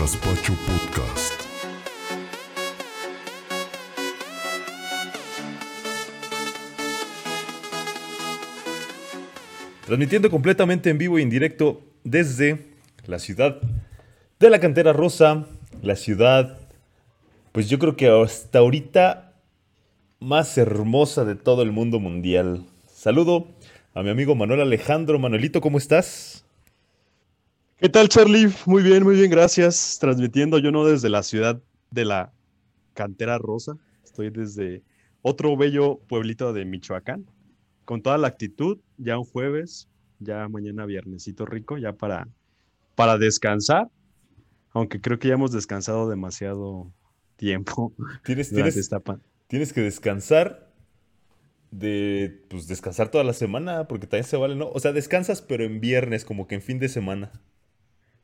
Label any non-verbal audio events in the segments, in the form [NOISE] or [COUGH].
Gaspacho Podcast. Transmitiendo completamente en vivo y en directo desde la ciudad de la cantera rosa, la ciudad, pues yo creo que hasta ahorita más hermosa de todo el mundo mundial. Saludo a mi amigo Manuel Alejandro. Manuelito, ¿cómo estás? ¿Qué tal, Charlie? Muy bien, muy bien, gracias. Transmitiendo yo no desde la ciudad de la cantera rosa, estoy desde otro bello pueblito de Michoacán, con toda la actitud, ya un jueves, ya mañana viernesito rico, ya para, para descansar, aunque creo que ya hemos descansado demasiado tiempo. [LAUGHS] Tienes, tienes, esta tienes que descansar de, pues descansar toda la semana, porque también se vale, ¿no? O sea, descansas, pero en viernes, como que en fin de semana.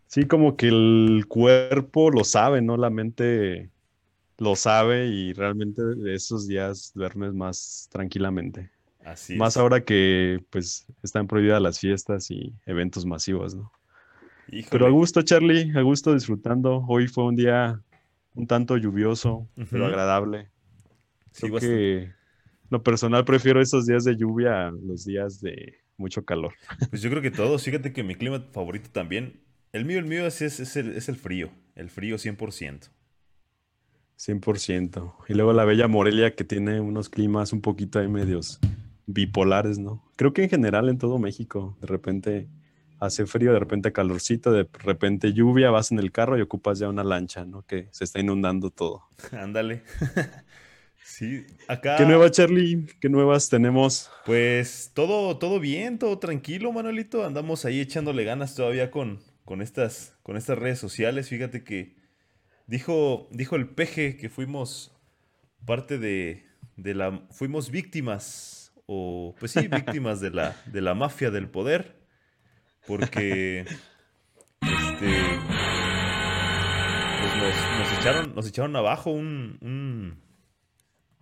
Sí, como que el cuerpo lo sabe, ¿no? La mente lo sabe y realmente esos días duermes más tranquilamente. Así Más es. ahora que pues están prohibidas las fiestas y eventos masivos, ¿no? Híjole. Pero a gusto, Charlie, a gusto disfrutando. Hoy fue un día un tanto lluvioso, pero agradable. Sí, Creo que lo personal prefiero esos días de lluvia a los días de mucho calor. Pues yo creo que todos, fíjate que mi clima favorito también, el mío, el mío es, es, es el, es el frío, el frío 100%. 100%. Y luego la bella Morelia que tiene unos climas un poquito ahí medios bipolares, ¿no? Creo que en general en todo México, de repente hace frío, de repente calorcito, de repente lluvia, vas en el carro y ocupas ya una lancha, ¿no? Que se está inundando todo. [LAUGHS] Ándale. [LAUGHS] Sí, acá, ¿Qué nueva, Charlie? ¿Qué nuevas tenemos? pues todo, todo bien, todo tranquilo, Manuelito. Andamos ahí echándole ganas todavía con, con estas, con estas redes sociales. Fíjate que dijo, dijo el peje que fuimos parte de, de la, fuimos víctimas, o pues sí, víctimas de la, de la mafia del poder, porque este, pues nos, nos echaron, nos echaron abajo un, un,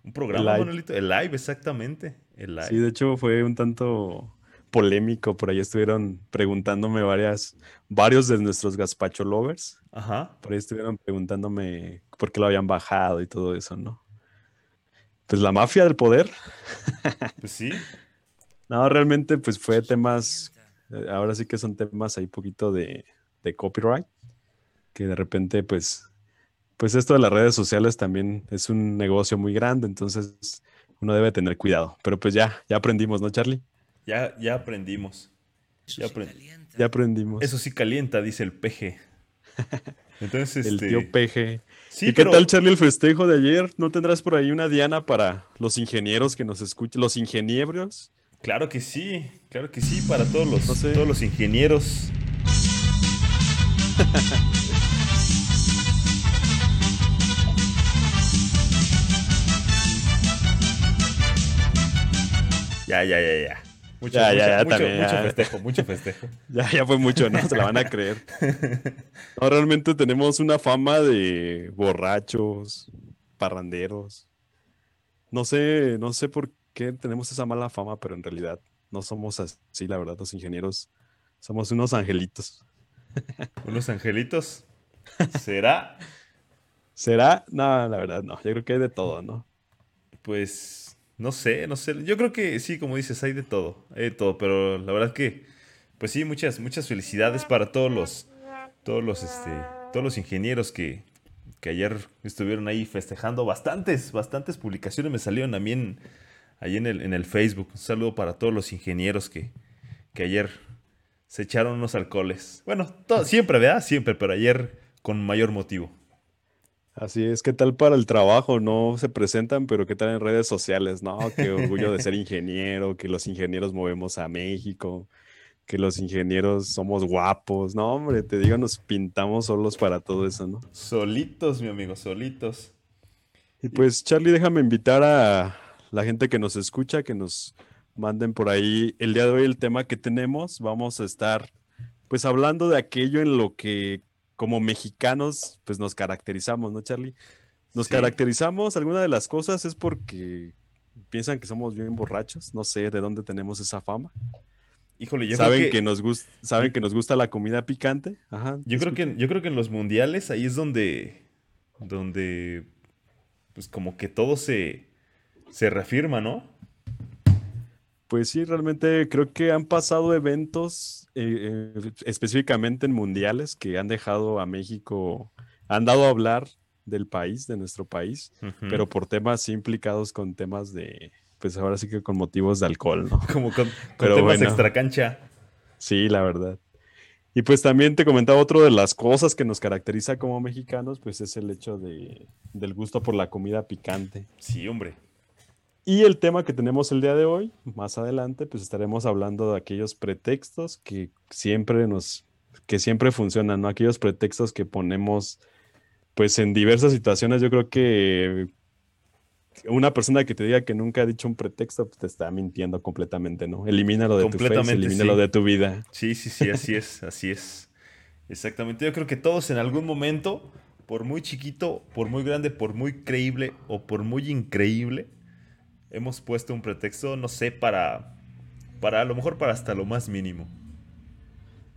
un programa, live. Manuelito, el live, exactamente, el live. Sí, de hecho fue un tanto polémico, por ahí estuvieron preguntándome varias, varios de nuestros gazpacho lovers, Ajá. por ahí estuvieron preguntándome por qué lo habían bajado y todo eso, ¿no? Pues la mafia del poder. [LAUGHS] Pues sí, No, realmente pues fue temas, eh, ahora sí que son temas ahí poquito de, de copyright, que de repente pues, pues esto de las redes sociales también es un negocio muy grande, entonces uno debe tener cuidado. Pero pues ya, ya aprendimos, ¿no, Charlie? Ya, ya aprendimos. Ya apren- Ya aprendimos. Eso sí calienta, dice el peje. [LAUGHS] Entonces, El este, tío PG. sí, ¿Y qué tal, Charlie, el festejo de ayer? ¿No tendrás por ahí una diana para los ingenieros que nos escuchen? Los ingenieros. Claro que sí, claro que sí, para todos los, No sé. todos los ingenieros. [LAUGHS] Ya, ya, ya, ya. Mucho, Ya, mucho- ya, mucho- también, mucho festejo, mucho festejo. [LAUGHS] Ya, ya fue mucho, ¿no? Se la van a creer. [LAUGHS] No, realmente tenemos una fama de borrachos, parranderos. No sé, no sé por qué tenemos esa mala fama, pero en realidad no somos así, la verdad, los ingenieros somos unos angelitos. [LAUGHS] Unos angelitos. ¿Será? ¿Será? No, la verdad, no. Yo creo que hay de todo, ¿no? Pues no sé, no sé. Yo creo que sí, como dices, hay de todo, hay de todo, pero la verdad que, pues sí, muchas, muchas felicidades para todos los, todos los, este, todos los ingenieros que, que ayer estuvieron ahí festejando. Bastantes, bastantes publicaciones me salieron en, ahí en el, en el Facebook. Un saludo para todos los ingenieros que, que ayer se echaron unos alcoholes. Bueno, todo, siempre, ¿verdad? Siempre, pero ayer con mayor motivo. Así es, ¿qué tal para el trabajo? No se presentan, pero ¿qué tal en redes sociales? No, qué orgullo de ser ingeniero, que los ingenieros movemos a México, que los ingenieros somos guapos. No, hombre, te digo, nos pintamos solos para todo eso, ¿no? Solitos, mi amigo, solitos. Y pues, Charlie, déjame invitar a la gente que nos escucha, que nos manden por ahí el día de hoy el tema que tenemos. Vamos a estar, pues, hablando de aquello en lo que como mexicanos, pues, nos caracterizamos, ¿no, Charlie? Nos Sí. caracterizamos, alguna de las cosas es porque piensan que somos bien borrachos, no sé de dónde tenemos esa fama. Híjole, yo saben creo que, que, nos gusta, saben que nos gusta la comida picante. Ajá. yo creo que yo creo que en los mundiales ahí es donde donde pues como que todo se se reafirma, ¿no? Pues sí, realmente creo que han pasado eventos eh, eh, específicamente en mundiales que han dejado a México, han dado a hablar del país, de nuestro país, pero por temas implicados con temas de, pues ahora sí que con motivos de alcohol, ¿no? [LAUGHS] como con, con Pero temas bueno. extra cancha. Sí, la verdad. Y pues también te comentaba otro de las cosas que nos caracteriza como mexicanos, pues es el hecho de, del gusto por la comida picante. Sí, hombre. Y el tema que tenemos el día de hoy, más adelante, pues estaremos hablando de aquellos pretextos que siempre nos, que siempre funcionan, ¿no? Aquellos pretextos que ponemos, pues en diversas situaciones. Yo creo que una persona que te diga que nunca ha dicho un pretexto, pues te está mintiendo completamente, ¿no? Elimínalo de tu face, Completamente, elimínalo sí. de tu vida. Sí, sí, sí, así es, así es. Exactamente. Yo creo que todos en algún momento, por muy chiquito, por muy grande, por muy creíble o por muy increíble, hemos puesto un pretexto, no sé, para, para a lo mejor para hasta lo más mínimo.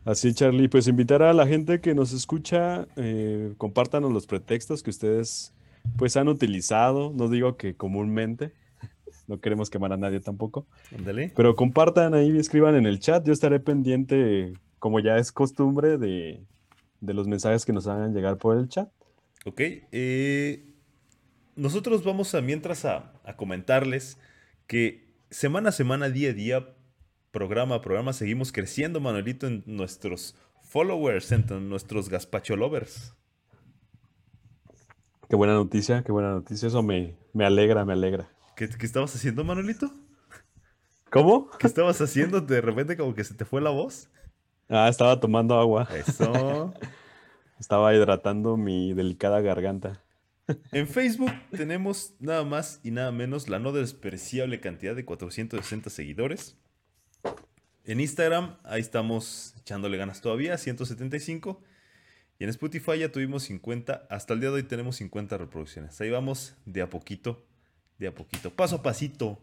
Así, Charlie, pues invitar a la gente que nos escucha, eh, compártanos los pretextos que ustedes pues han utilizado, no digo que comúnmente, no queremos quemar a nadie tampoco, Ándale. pero compartan ahí, escriban en el chat, yo estaré pendiente, como ya es costumbre, de, de los mensajes que nos hagan llegar por el chat. Ok. eh, nosotros vamos a mientras a, a comentarles que semana a semana, día a día, programa a programa, seguimos creciendo, Manuelito, en nuestros followers, en nuestros gazpacho lovers. Qué buena noticia, qué buena noticia, eso me, me alegra, me alegra. ¿Qué, qué estabas haciendo, Manuelito? ¿Cómo? ¿Qué estabas haciendo? De repente como que se te fue la voz. Ah, estaba tomando agua, Eso. [LAUGHS] estaba hidratando mi delicada garganta. En Facebook tenemos nada más y nada menos la no despreciable cantidad de 460 seguidores. En Instagram, ahí estamos echándole ganas todavía, 175. Y en Spotify ya tuvimos 50. Hasta el día de hoy tenemos 50 reproducciones. Ahí vamos de a poquito, de a poquito, paso a pasito,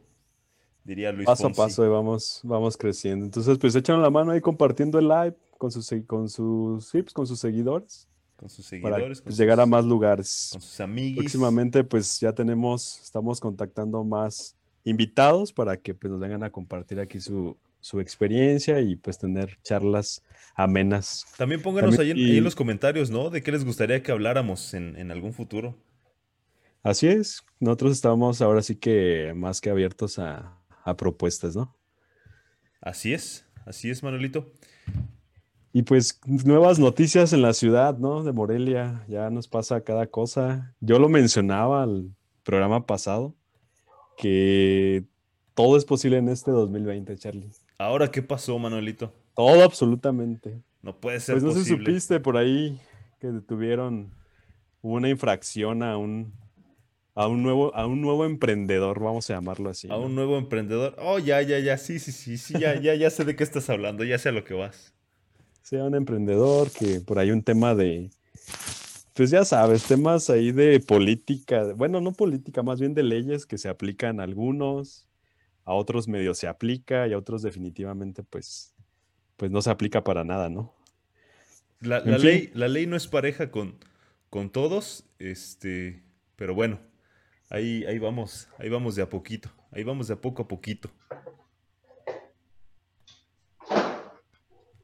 diría Luis Paso a paso y vamos, vamos creciendo. Entonces, pues échanos la mano ahí compartiendo el live con sus, con sus, pues, con sus seguidores Con sus para seguidores, con pues, llegar a más lugares. con sus amigos. Próximamente, pues ya tenemos, estamos contactando más invitados para que pues, nos vengan a compartir aquí su, su experiencia y pues tener charlas amenas. También pónganos También- ahí, en, ahí en y- los comentarios, ¿no? De qué les gustaría que habláramos en, en algún futuro. Así es, nosotros estamos ahora sí que más que abiertos a, a propuestas, ¿no? Así es, así es, Manuelito. Y pues nuevas noticias en la ciudad, ¿no? De Morelia, ya nos pasa cada cosa. Yo lo mencionaba al programa pasado, que todo es posible en este 2020, Charlie. Ahora, ¿qué pasó, Manuelito? Todo absolutamente. No puede ser Pues no sé si posible. supiste por ahí que detuvieron una infracción a un a un nuevo a un nuevo emprendedor, vamos a llamarlo así. A ¿no? un nuevo emprendedor. Oh, ya, ya, ya. Sí, sí, sí, sí. Ya, ya, ya sé de qué estás hablando. Ya sé a lo que vas. Sea un emprendedor, que por ahí un tema de, pues ya sabes, temas ahí de política, bueno, no política, más bien de leyes que se aplican a algunos, a otros medio se aplica y a otros definitivamente pues, pues no se aplica para nada, ¿no? La, ley, la ley no es pareja con, con todos. Este. Pero bueno. Ahí, ahí vamos. Ahí vamos de a poquito. Ahí vamos de a poco a poquito.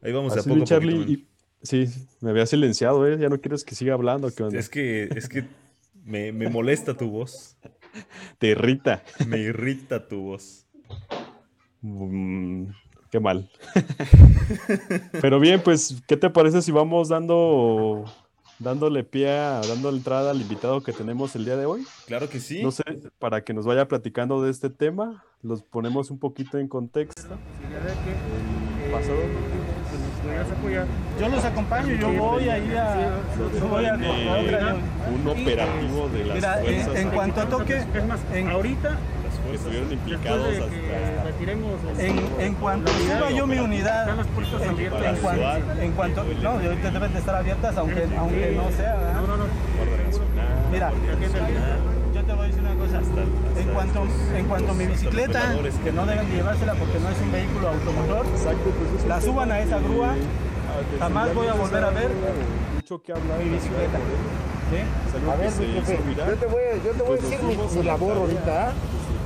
Ahí vamos de a Así, poco Charlie, y- sí, sí, me había silenciado, ¿eh? Ya no quieres que siga hablando, ¿qué onda? Es que, es que me, me molesta tu voz. Te irrita. Me irrita tu voz. Mm, qué mal. Pero bien, pues, ¿qué te parece si vamos dando, dándole pie, a- dándole entrada al invitado que tenemos el día de hoy? Claro que sí. No sé, para que nos vaya platicando de este tema, los ponemos un poquito en contexto. El pasado Yo los acompaño, yo voy ahí a. Yo voy a un operativo de las Mira, en, fuerzas en cuanto toque. Es más, En, ahorita, que estuvieron implicados de que hasta retiremos en, en cuanto suba yo mi unidad. están las puertas En, abiertas. en cuanto, en cuanto. No, ahorita deben de estar abiertas, aunque, aunque no sea. ¿verdad? No, no, no. Mira, yo te voy a decir una cosa. Hasta, hasta En cuanto, en cuanto a mi bicicleta, que no deben de llevársela porque no es un vehículo automotor, Exacto, pues es la suban a esa grúa, que jamás voy a volver a ver mucho que hablar mi bicicleta. A ver, yo te voy, yo te voy a Pues decir mi, mi labor ahorita. ¿ah?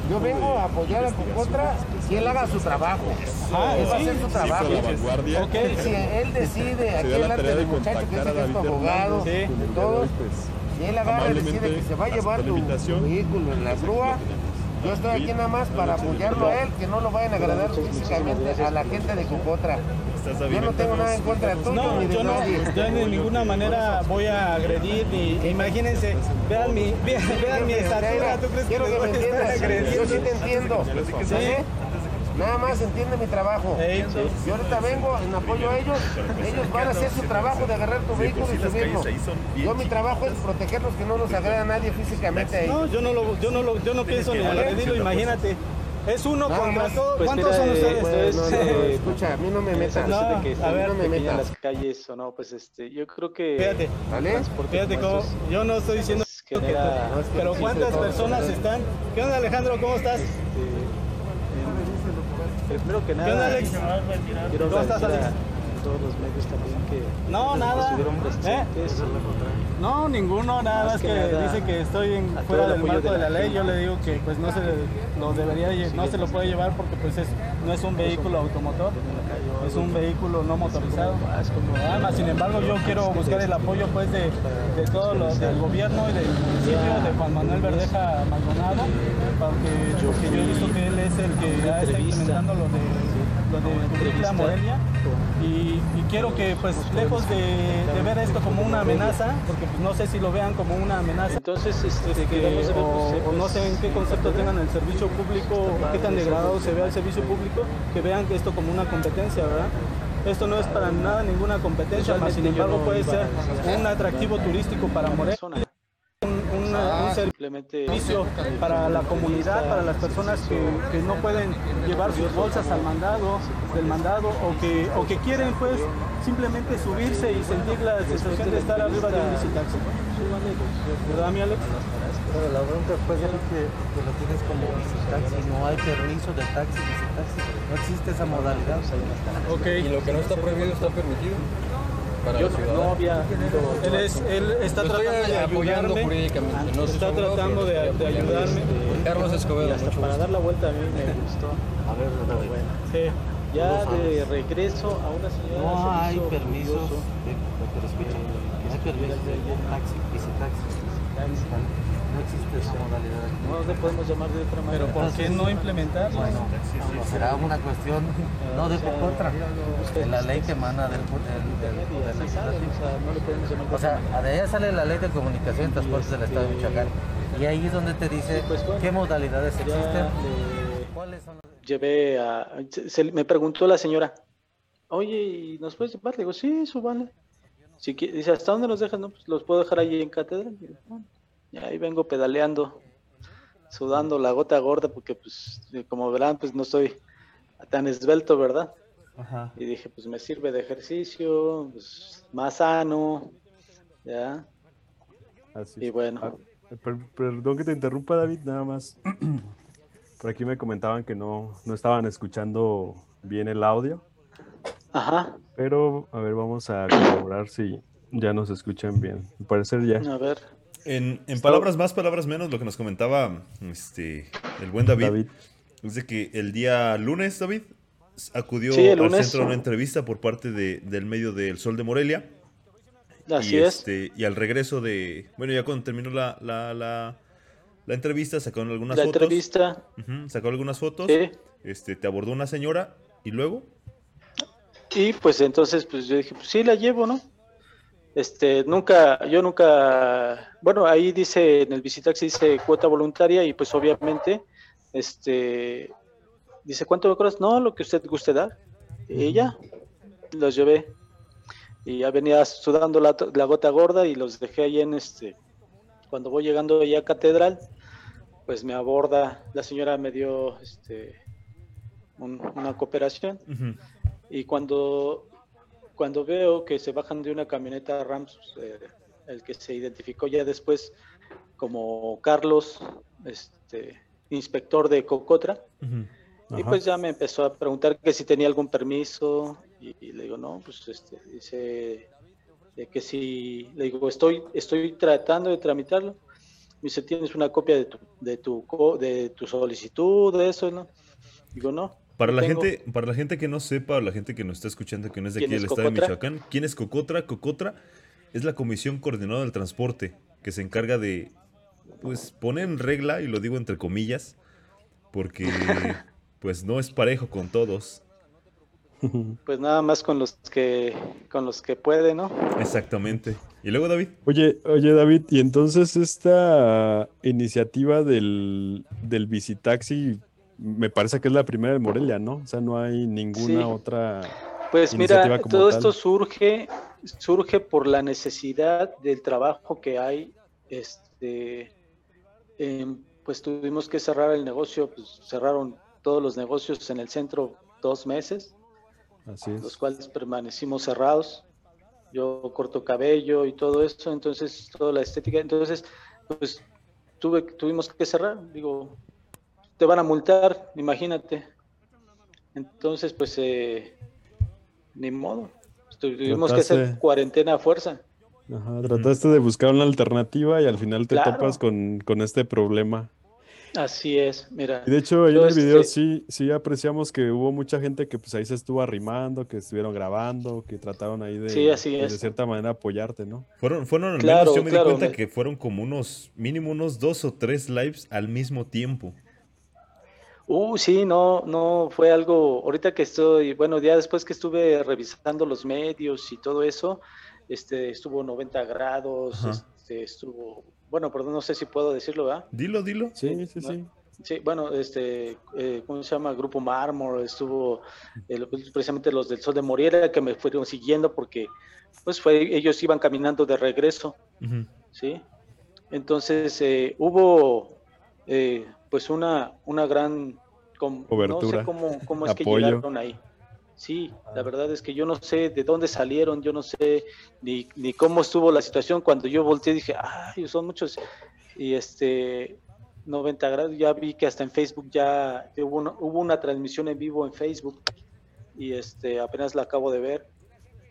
Yo vengo a apoyar a Contra que él haga su trabajo. Ah, él va a hacer su trabajo. si él [LAUGHS] decide, aquí delante tarea del de muchacho que es abogado, de el y él agarra y decide que se va a llevar tu, vehículo en la grúa. Yo estoy aquí nada más para apoyarlo a él, que no lo vayan a agradar físicamente a la gente de Cocotra. Yo no tengo nada en contra tuyo No, ni de yo no, nadie. yo de ninguna manera voy a agredir ni imagínense, vean mi, vean, vean mi estatura, ¿tú crees que Quiero que me entiendas. Yo sí te entiendo. ¿Sí? Nada más entiende mi trabajo. Yo ahorita vengo en apoyo a ellos. Ellos van a hacer su trabajo de agarrar tu Sí, vehículo y subirlo. Yo mi trabajo es protegerlos que no nos agreda nadie físicamente ahí. No, yo no lo, yo no lo, yo no pienso ni que agredirlo, imagínate. Es uno Nada contra más. todo. Pues ¿Cuántos mira, son eh, ustedes? pues, No, no, no, eh, escucha, a mí no me Esa metas. No, que a ver, no me metas. las calles o no, pues este, yo creo que Fíjate, ¿Vale? fíjate cómo, yo no estoy diciendo pues, que genera- tú- pero ¿cuántas personas están? ¿Qué onda Alejandro? ¿Cómo estás? este, primero que ¿Qué onda nada, Alex? quiero ¿Cómo estás, agradecer Alex? a todos los medios también que No, nada. estuvieron ¿Eh? No, ninguno, nada más que, que dice que estoy en, fuera el del marco de la ley. Yo le digo que pues no se lo debería, no se lo puede llevar porque pues es, no es un vehículo automotor, es un vehículo no motorizado. Nada más, sin embargo, yo quiero buscar el apoyo pues de, de todo lo del gobierno y del municipio de Juan Manuel Verdeja Maldonado, porque, porque yo he visto que él es el que ya está implementando lo de lo de cubrir la Morelia. Y, y quiero que pues lejos de, de ver esto como una amenaza, porque pues, no sé si lo vean como una amenaza, Entonces, este, que- o, pues, o no pues, sé en qué concepto tengan el servicio público, o qué tan degradado se vea el servicio público, que vean que esto como una competencia, ¿verdad? Esto no es para nada ninguna competencia, más sin embargo puede ser un atractivo turístico para Morelia, persona. un, una- un servicio para la comunidad, para las personas que, que no pueden llevar sus bolsas al mandado, del mandado, o que, o que quieren pues simplemente subirse y sentir la sensación de estar arriba de un bicitaxi. ¿Verdad, mi Alex? Pero la bronca fue de que, que lo tienes como taxi, no hay permiso de taxi, taxi. No existe esa modalidad. Ok. Y lo que no está prohibido está permitido para yo la no, ciudad. no había ido Él, es, él está Lo tratando de apoyando ayudarme. jurídicamente. No soy Está tratando de, de ayudarme. Carlos Escobedo, y hasta mucho para gusto. dar la vuelta a mí me gustó. A ver, bueno. Sí. Ya de regreso a una señora No hay de- escucha, no hay permisos de taxi, visitaxi. No existe esa modalidad. aquí. No le podemos llamar de otra manera. Pero ¿por qué no implementarlo? Bueno, será una cuestión no de contra, de la ley que emana del, Poder Legislativo. o sea, de allá sale la ley de comunicación y transportes del Estado de Michoacán. Y ahí es donde te dice pues qué modalidades existen. le- ¿Cuáles son las llevé a... se- se- me preguntó la señora, oye, ¿y nos puedes llevar? Le digo, sí, súbale. Si dice, ¿hasta dónde los dejan? No, pues los puedo dejar ahí en catedral. Bueno, y ahí vengo pedaleando, sudando la gota gorda, porque pues, como verán, pues no estoy tan esbelto, ¿verdad? Ajá. Y dije, pues me sirve de ejercicio, pues, más sano, ¿ya? Así Y bueno, Ah, per- perdón que te interrumpa, David, nada más. [CLEARS THROAT] Por aquí me comentaban que no, no estaban escuchando bien el audio, ajá, pero a ver, vamos a corroborar si ya nos escuchan bien. Parecer ya. a ver. En, en palabras más, palabras menos, lo que nos comentaba este, el buen David, David. es de que el día lunes, David, acudió Sí, al lunes. centro a una entrevista por parte de- del medio del Sol de Morelia. Así y, es. este, y al regreso de. Bueno, ya cuando terminó la, la, la, la entrevista, sacaron algunas La fotos. entrevista, Ujú, sacó algunas fotos. sí. Este, te abordó una señora y luego. Y pues entonces, pues yo dije, pues sí, la llevo, ¿no? Este, nunca, yo nunca, bueno, ahí dice, en el visitaxi dice cuota voluntaria y pues obviamente, este, dice, ¿cuánto me cobras? No, lo que usted guste dar. Y ya, los llevé. Y ya venía sudando la, la gota gorda y los dejé ahí en este, cuando voy llegando ya a Catedral, pues me aborda, la señora me dio, este, un- una cooperación. Y cuando, cuando veo que se bajan de una camioneta Rams, eh, el que se identificó ya después como Carlos, es- este, inspector de Cocotra. Y pues ya me empezó a preguntar que si tenía algún permiso y, y le digo, no, pues este, dice de que si, le digo, estoy, estoy tratando de tramitarlo. Me dice, ¿tienes una copia de tu, de tu, de tu solicitud, de eso, no? Digo, no. Para la tengo". gente, para la gente que no sepa, o la gente que nos está escuchando que no es de ¿Quién aquí es del estado de? Michoacán, ¿quién es Cocotra? Cocotra es la Comisión Coordinadora del Transporte, que se encarga de pues poner en regla, y lo digo entre comillas, porque [LAUGHS] pues no es parejo con todos. Pues nada más con los que, con los que puede, ¿no? Exactamente. Y luego, David, Oye, oye David, y entonces esta iniciativa del, del Visitaxi me parece que es la primera de Morelia, ¿no? O sea, no hay ninguna Sí. otra. Pues mira, todo tal. esto surge, surge por la necesidad del trabajo que hay. Este, pues tuvimos que cerrar el negocio, pues cerraron todos los negocios en el centro dos meses, Así los es. cuales permanecimos cerrados. Yo corto cabello y todo eso, entonces toda la estética, entonces pues tuve, tuvimos que cerrar. Digo, te van a multar, imagínate. Entonces, pues, eh, ni modo. Tuvimos que hacer cuarentena a fuerza. Ajá, trataste de buscar una alternativa y al final te Claro. topas con, con este problema. Así es, mira. Y de hecho, ahí en el video este- sí, sí apreciamos que hubo mucha gente que pues ahí se estuvo arrimando, que estuvieron grabando, que trataron ahí de, Sí, así de cierta manera apoyarte, ¿no? fueron, fueron al Claro, menos, yo me claro, di cuenta me- que fueron como unos, mínimo unos dos o tres lives al mismo tiempo. Uh, sí, no, no fue algo. Ahorita que estoy, bueno, ya después que estuve revisando los medios y todo eso, este, estuvo 90 grados, Ajá. este, estuvo, bueno, perdón, no sé si puedo decirlo, ¿verdad? Dilo, dilo. Sí, sí, ¿no? sí. Sí, bueno, este, eh, ¿cómo se llama? Grupo Mármol, estuvo eh, precisamente los del Sol de Moriera que me fueron siguiendo porque, pues, fue, ellos iban caminando de regreso. ¿sí? Entonces, eh, hubo, eh, pues, una, una gran, com- no sé cómo, cómo es que llegaron ahí. Sí, la verdad es que yo no sé de dónde salieron, yo no sé ni, ni cómo estuvo la situación. Cuando yo volteé dije, ay, son muchos. Y este, 90 grados, ya vi que hasta en Facebook ya hubo una, hubo una transmisión en vivo en Facebook y este, apenas la acabo de ver.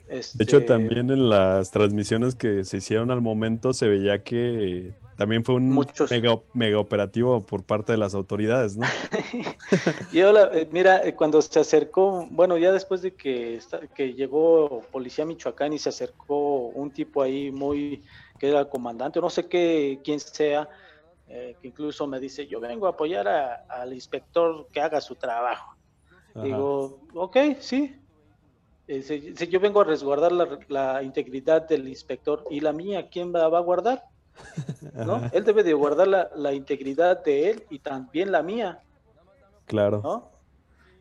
De hecho, Este, también en las transmisiones que se hicieron al momento se veía que también fue un Muchos. mega, mega operativo por parte de las autoridades, ¿no? [LAUGHS] Y ahora, eh, mira, eh, cuando se acercó, bueno, ya después de que, llegó Policía Michoacán y se acercó un tipo ahí muy, que era comandante, no sé qué, quién sea, eh, que incluso me dice, yo vengo a apoyar a- al inspector que haga su trabajo. Ajá. Digo, ok, sí. Eh, yo vengo a resguardar la, la integridad del inspector y la mía, ¿quién va, va a guardar? ¿No? Ajá, Él debe de guardar la, la integridad de él y también la mía. claro. ¿no?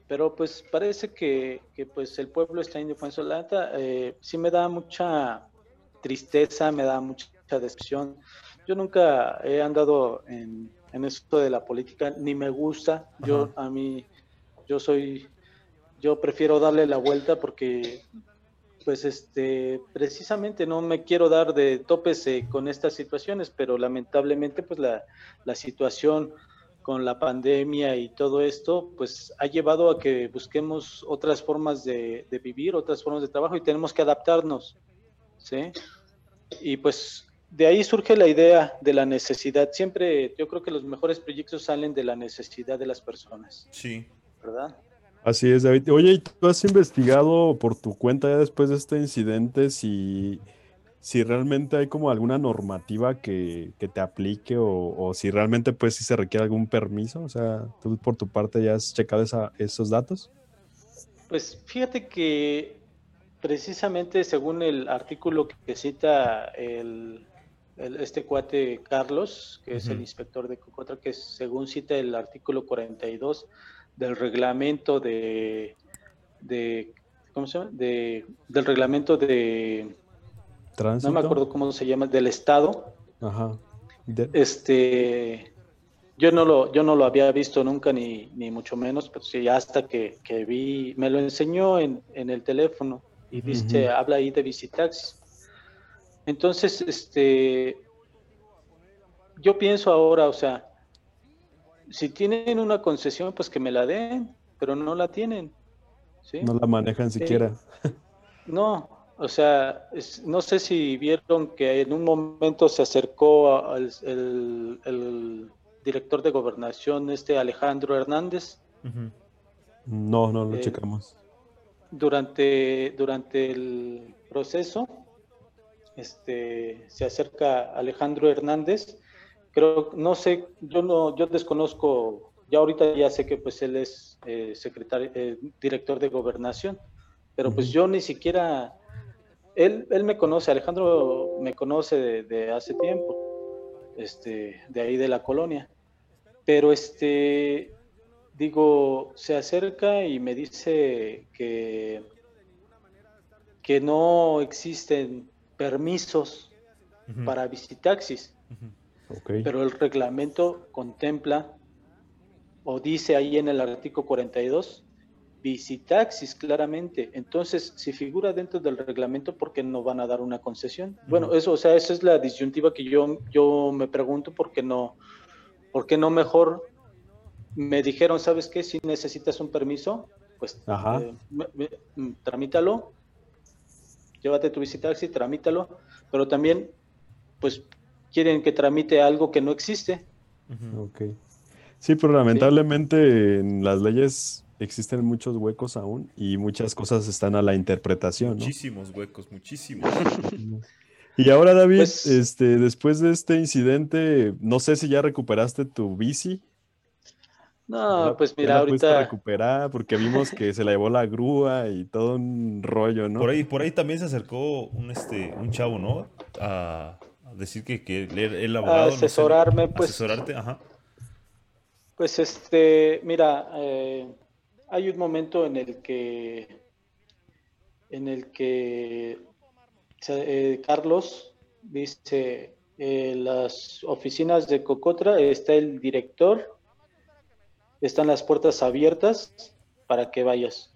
Pero pues parece que, que, pues el pueblo está indefenso. La eh, sí me da mucha tristeza, me da mucha decepción. Yo nunca he andado en, en esto de la política, ni me gusta. Yo a mí, yo soy, yo prefiero darle la vuelta porque pues este precisamente no me quiero dar de topes eh, con estas situaciones, pero lamentablemente pues la, la situación con la pandemia y todo esto, pues ha llevado a que busquemos otras formas de, de vivir, otras formas de trabajo y tenemos que adaptarnos, ¿sí? Y pues de ahí surge la idea de la necesidad. Siempre yo creo que los mejores proyectos salen de la necesidad de las personas, Sí. ¿verdad? Así es, David. Oye, ¿y tú has investigado por tu cuenta ya después de este incidente si, si realmente hay como alguna normativa que, que te aplique o, o si realmente pues si se requiere algún permiso? O sea, ¿tú por tu parte ya has checado esa- esos datos? Pues fíjate que precisamente según el artículo que cita el, el- este cuate Carlos, que es el inspector de Cocotra, que según cita el artículo 42 del reglamento de, de ¿cómo se llama? De, del reglamento de, ¿Tránsito? no me acuerdo cómo se llama, del Estado, Ajá. De- este, yo no lo, yo no lo había visto nunca, ni, ni mucho menos, pero sí, hasta que, que vi, me lo enseñó en, en el teléfono y dice, habla ahí de visitaxis. Entonces, este, yo pienso ahora, o sea, si tienen una concesión, pues que me la den, pero no la tienen. ¿sí? No la manejan siquiera. [LAUGHS] No, o sea, es- no sé si vieron que en un momento se acercó a- al el, el director de gobernación, este Alejandro Hernández. No, no lo Eh, checamos. durante, durante el proceso, este, se acerca Alejandro Hernández. Creo, no sé, yo no, yo desconozco, ya ahorita ya sé que pues él es eh, secretario, eh, director de gobernación, pero pues yo ni siquiera, él, él me conoce, Alejandro me conoce de, de hace tiempo, este, de ahí de la colonia, pero este, digo, se acerca y me dice que, que no existen permisos para visitaxis, Ujú. Ok. pero el reglamento contempla o dice ahí en el artículo 42 visitaxis claramente. Entonces, si figura dentro del reglamento, ¿por qué no van a dar una concesión? Bueno, eso, o sea, esa es la disyuntiva que yo, yo me pregunto, ¿por qué no, por qué no mejor me dijeron, ¿sabes qué? Si necesitas un permiso, pues Ajá. eh, me- me- mm, tramítalo, llévate tu visitaxi, tramítalo, pero también, pues, quieren que tramite algo que no existe. Ok. Sí, pero lamentablemente en las leyes existen muchos huecos aún y muchas cosas están a la interpretación, ¿no? Muchísimos huecos, muchísimos. [LAUGHS] Y ahora, David, Pues- este, después de este incidente, no sé si ya recuperaste tu bici. No, ¿Ya- pues ya mira, ahorita, recuperar porque vimos que se la llevó la grúa y todo un rollo, ¿no? Por ahí, por ahí también se acercó un, este, un chavo, ¿no? A, a decir que, que él, él abogado, no sé, asesorarme, pues, asesorarte, ajá. pues este, mira, eh, hay un momento en el que, en el que eh, Carlos dice, eh, las oficinas de Cocotra está el director, están las puertas abiertas para que vayas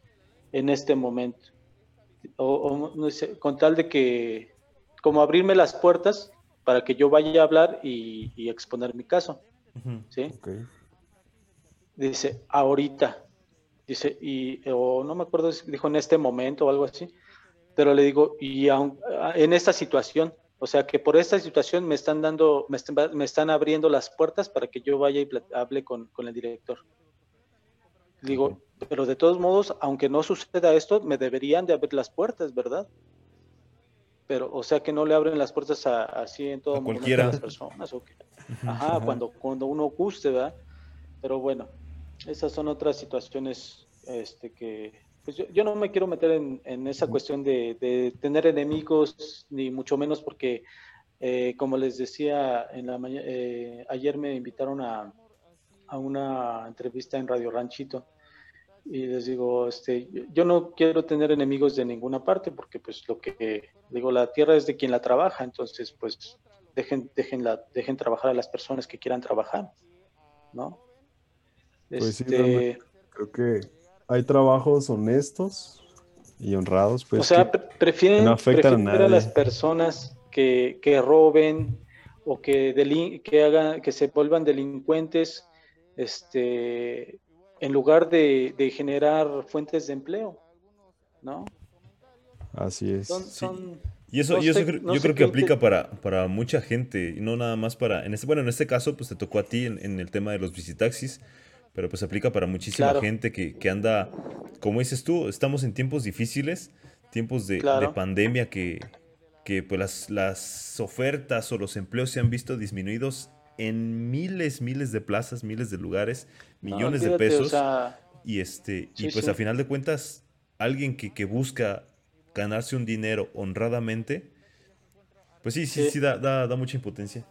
en este momento. O, o no sé, con tal de que, como abrirme las puertas para que yo vaya a hablar y, y exponer mi caso. ¿sí? Ok. Dice, ahorita. Dice, y, o no me acuerdo si dijo en este momento o algo así, pero le digo, y aun- en esta situación, o sea que por esta situación me están dando, me están, me están abriendo las puertas para que yo vaya y hable con, con el director. Digo, pero de todos modos, aunque no suceda esto, me deberían de abrir las puertas, ¿verdad? Pero, o sea que no le abren las puertas a- así en todo A momento cualquiera. las personas. Ajá, cuando, cuando uno guste, ¿verdad? Pero bueno, esas son otras situaciones este, que pues yo, yo no me quiero meter en, en esa cuestión de, de tener enemigos, ni mucho menos porque, eh, como les decía, en la eh, ayer me invitaron a, a una entrevista en Radio Ranchito y les digo, este, yo- no quiero tener enemigos de ninguna parte porque pues lo que digo, la tierra es de quien la trabaja, entonces pues dejen, dejen, la, dejen trabajar a las personas que quieran trabajar, ¿no? Pues sí, Este, realmente. Creo que hay trabajos honestos y honrados, pues. o sea, que- prefieren, no afectan a prefieren ver a nadie. las personas que, que roben o que, delin- que, hagan, que se vuelvan delincuentes este, en lugar de, de generar fuentes de empleo, ¿no? Así es. Son, Sí. son- Y eso, no y eso sé- cre- no yo creo que aplica para, para mucha gente, y no nada más para, en este, bueno, en este caso, pues te tocó a ti en, en el tema de los visitaxis, pero pues aplica para muchísima Claro. gente que, que anda, como dices tú, estamos en tiempos difíciles, tiempos de, pandemia que, que pues las, las ofertas o los empleos se han visto disminuidos en miles, miles de plazas, miles de lugares, no, millones de o pesos. sea, Y este, y pues sí. a final de cuentas, alguien que, que busca ganarse un dinero honradamente, pues sí, sí, Sí. sí, da, da, da mucha impotencia.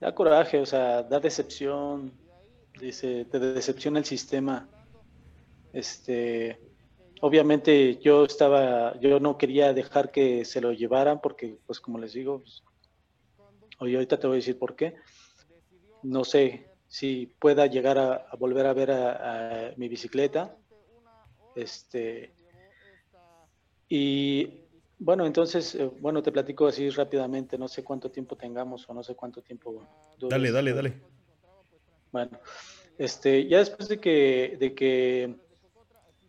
da coraje, o sea, da decepción, dice, te decepciona el sistema. Este, obviamente yo estaba, yo no quería dejar que se lo llevaran porque, pues como les digo, pues, oye, ahorita te voy a decir por qué. No sé si pueda llegar a, a volver a ver a, a mi bicicleta. Este, y bueno, entonces, eh, bueno, te platico así rápidamente, no sé cuánto tiempo tengamos o no sé cuánto tiempo dure Dale, dale, dale. Bueno, este, ya después de que, de que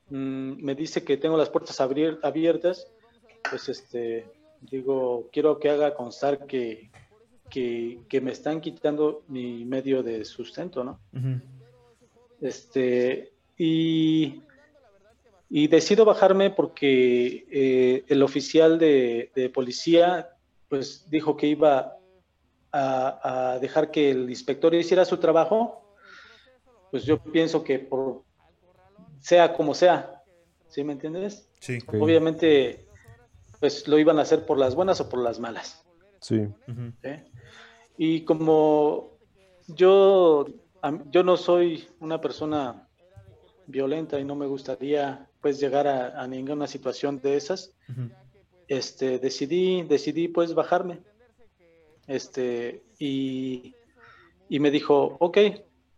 mm, me dice que tengo las puertas abier- abiertas, pues este, digo, quiero que haga constar que, que, que me están quitando mi medio de sustento, ¿no? Este, y, y decido bajarme porque eh, el oficial de, de policía pues dijo que iba a, a dejar que el inspector hiciera su trabajo. Pues yo pienso que por sea como sea, ¿sí me entiendes? Sí. Obviamente, pues lo iban a hacer por las buenas o por las malas. Sí. ¿eh? Y como yo, yo no soy una persona violenta y no me gustaría pues llegar a, a ninguna situación de esas, este, decidí, decidí pues bajarme. Este, y, y me dijo, ok,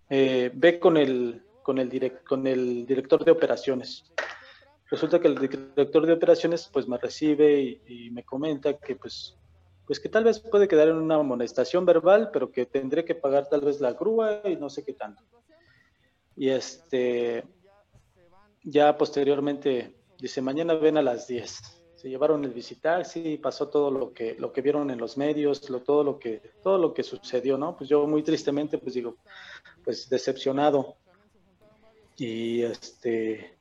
eh, ve con el, con, el direc- con el director de operaciones. Resulta que el director de operaciones pues me recibe y, y me comenta que pues, pues que tal vez puede quedar en una amonestación verbal, pero que tendré que pagar tal vez la grúa y no sé qué tanto. Y este, ya posteriormente dice, mañana ven a las 10. Se llevaron el visitaxi pasó todo lo que, lo que vieron en los medios, lo, todo, lo que, todo lo que sucedió, ¿no? Pues yo muy tristemente, pues digo, pues decepcionado. Y este,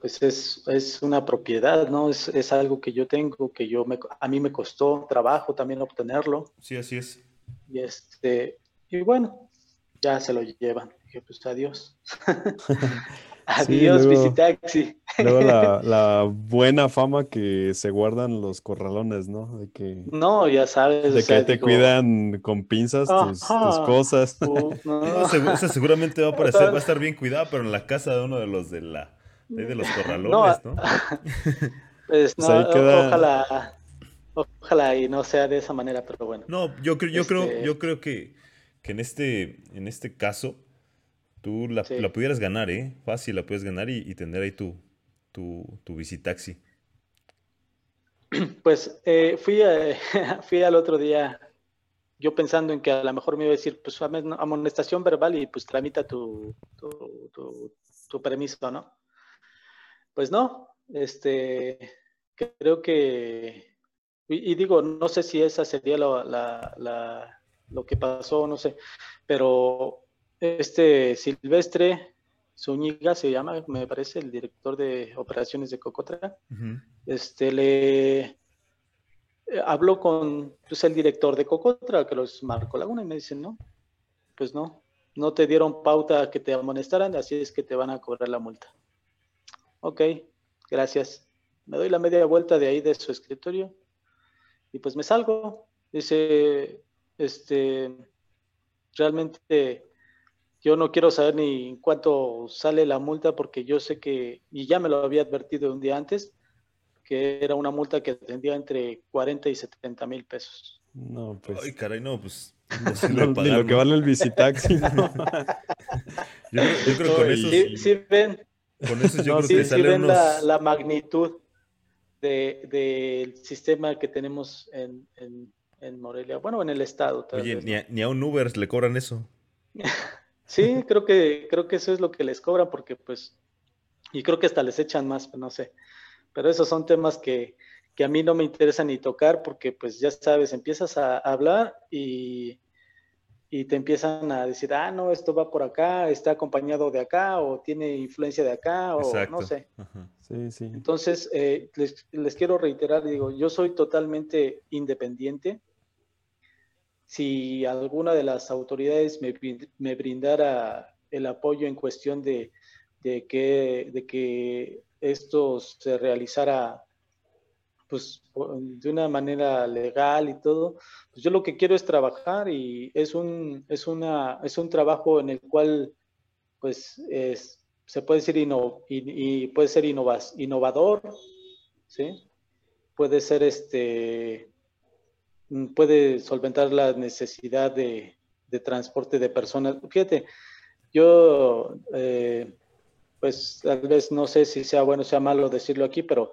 pues es, es una propiedad, ¿no? Es, es algo que yo tengo, que yo me, a mí me costó trabajo también obtenerlo. Sí, así es. Y este, y bueno, ya se lo llevan. Dije, pues adiós. [LAUGHS] adiós, luego- visitaxi. Luego la, [LAUGHS] la buena fama que se guardan los corralones, ¿no? De que, No, ya sabes. de o sea, que te digo, cuidan con pinzas tus, cosas. uh, no. [LAUGHS] Esa seguramente va a aparecer, va a estar bien cuidada, pero en la casa de uno de los de la de, los corralones, ¿no? [LAUGHS] Pues Pues no, queda- ojalá, ojalá y no sea de esa manera, pero bueno. No, yo creo, yo creo, Este- yo creo que, que en este, en este caso, tú la, Sí. la pudieras ganar, ¿eh? Fácil, la puedes ganar y, y tener ahí tu, tu, tu visitaxi. [CLEARS THROAT] Pues eh, fui, a- [LAUGHS] fui al otro día, yo pensando en que a lo mejor me iba a decir, pues amonestación verbal y pues tramita tu, tu, tu- tu permiso, ¿no? Pues no, este, creo que, y, y digo, no sé si esa sería la- la- lo que pasó, no sé, pero este Silvestre Zúñiga se llama, me parece, el director de operaciones de Cocotra este, le eh, habló con pues, el director de Cocotra, que los Marco Laguna, y me dicen, no, pues no, no te dieron pauta que te amonestaran, así es que te van a cobrar la multa. Ok, gracias. Me doy la media vuelta de ahí de su escritorio y pues me salgo. Dice, este, realmente yo no quiero saber ni cuánto sale la multa porque yo sé que, y ya me lo había advertido un día antes, que era una multa que tendría entre 40 y 70 mil pesos. No, pues. Ay, caray, no, pues. Ni imposible lo, ni lo que ¿no? vale el visitaxi. ¿no? [LAUGHS] Yo, creo- yo creo que con esos, Sí, sí ven, con esos yo No, creo sí, que sí sale ven unos. la, la magnitud de- del sistema que tenemos en, en- en Morelia, bueno, en el estado. tal Oye, vez, ni ¿no? a, ni a un Uber le cobran eso. [LAUGHS] Sí, creo que, creo que eso es lo que les cobran porque pues, y creo que hasta les echan más, no sé. Pero esos son temas que, que a mí no me interesa ni tocar porque pues ya sabes, empiezas a hablar y, y te empiezan a decir, ah, no, esto va por acá, está acompañado de acá o tiene influencia de acá o Exacto. no sé. Ajá. Sí, sí. Entonces, eh, les, les quiero reiterar, digo, yo soy totalmente independiente. Si alguna de las autoridades me, me brindara el apoyo en cuestión de, de que, de que esto se realizara pues, de una manera legal y todo, pues yo lo que quiero es trabajar y es un, es una, es un trabajo en el cual pues es, se puede decir inno- y, y puede ser innovas- innovador, ¿sí? Puede ser este, puede solventar la necesidad de, de transporte de personas. Fíjate, yo, eh, pues tal vez no sé si sea bueno o sea malo decirlo aquí, pero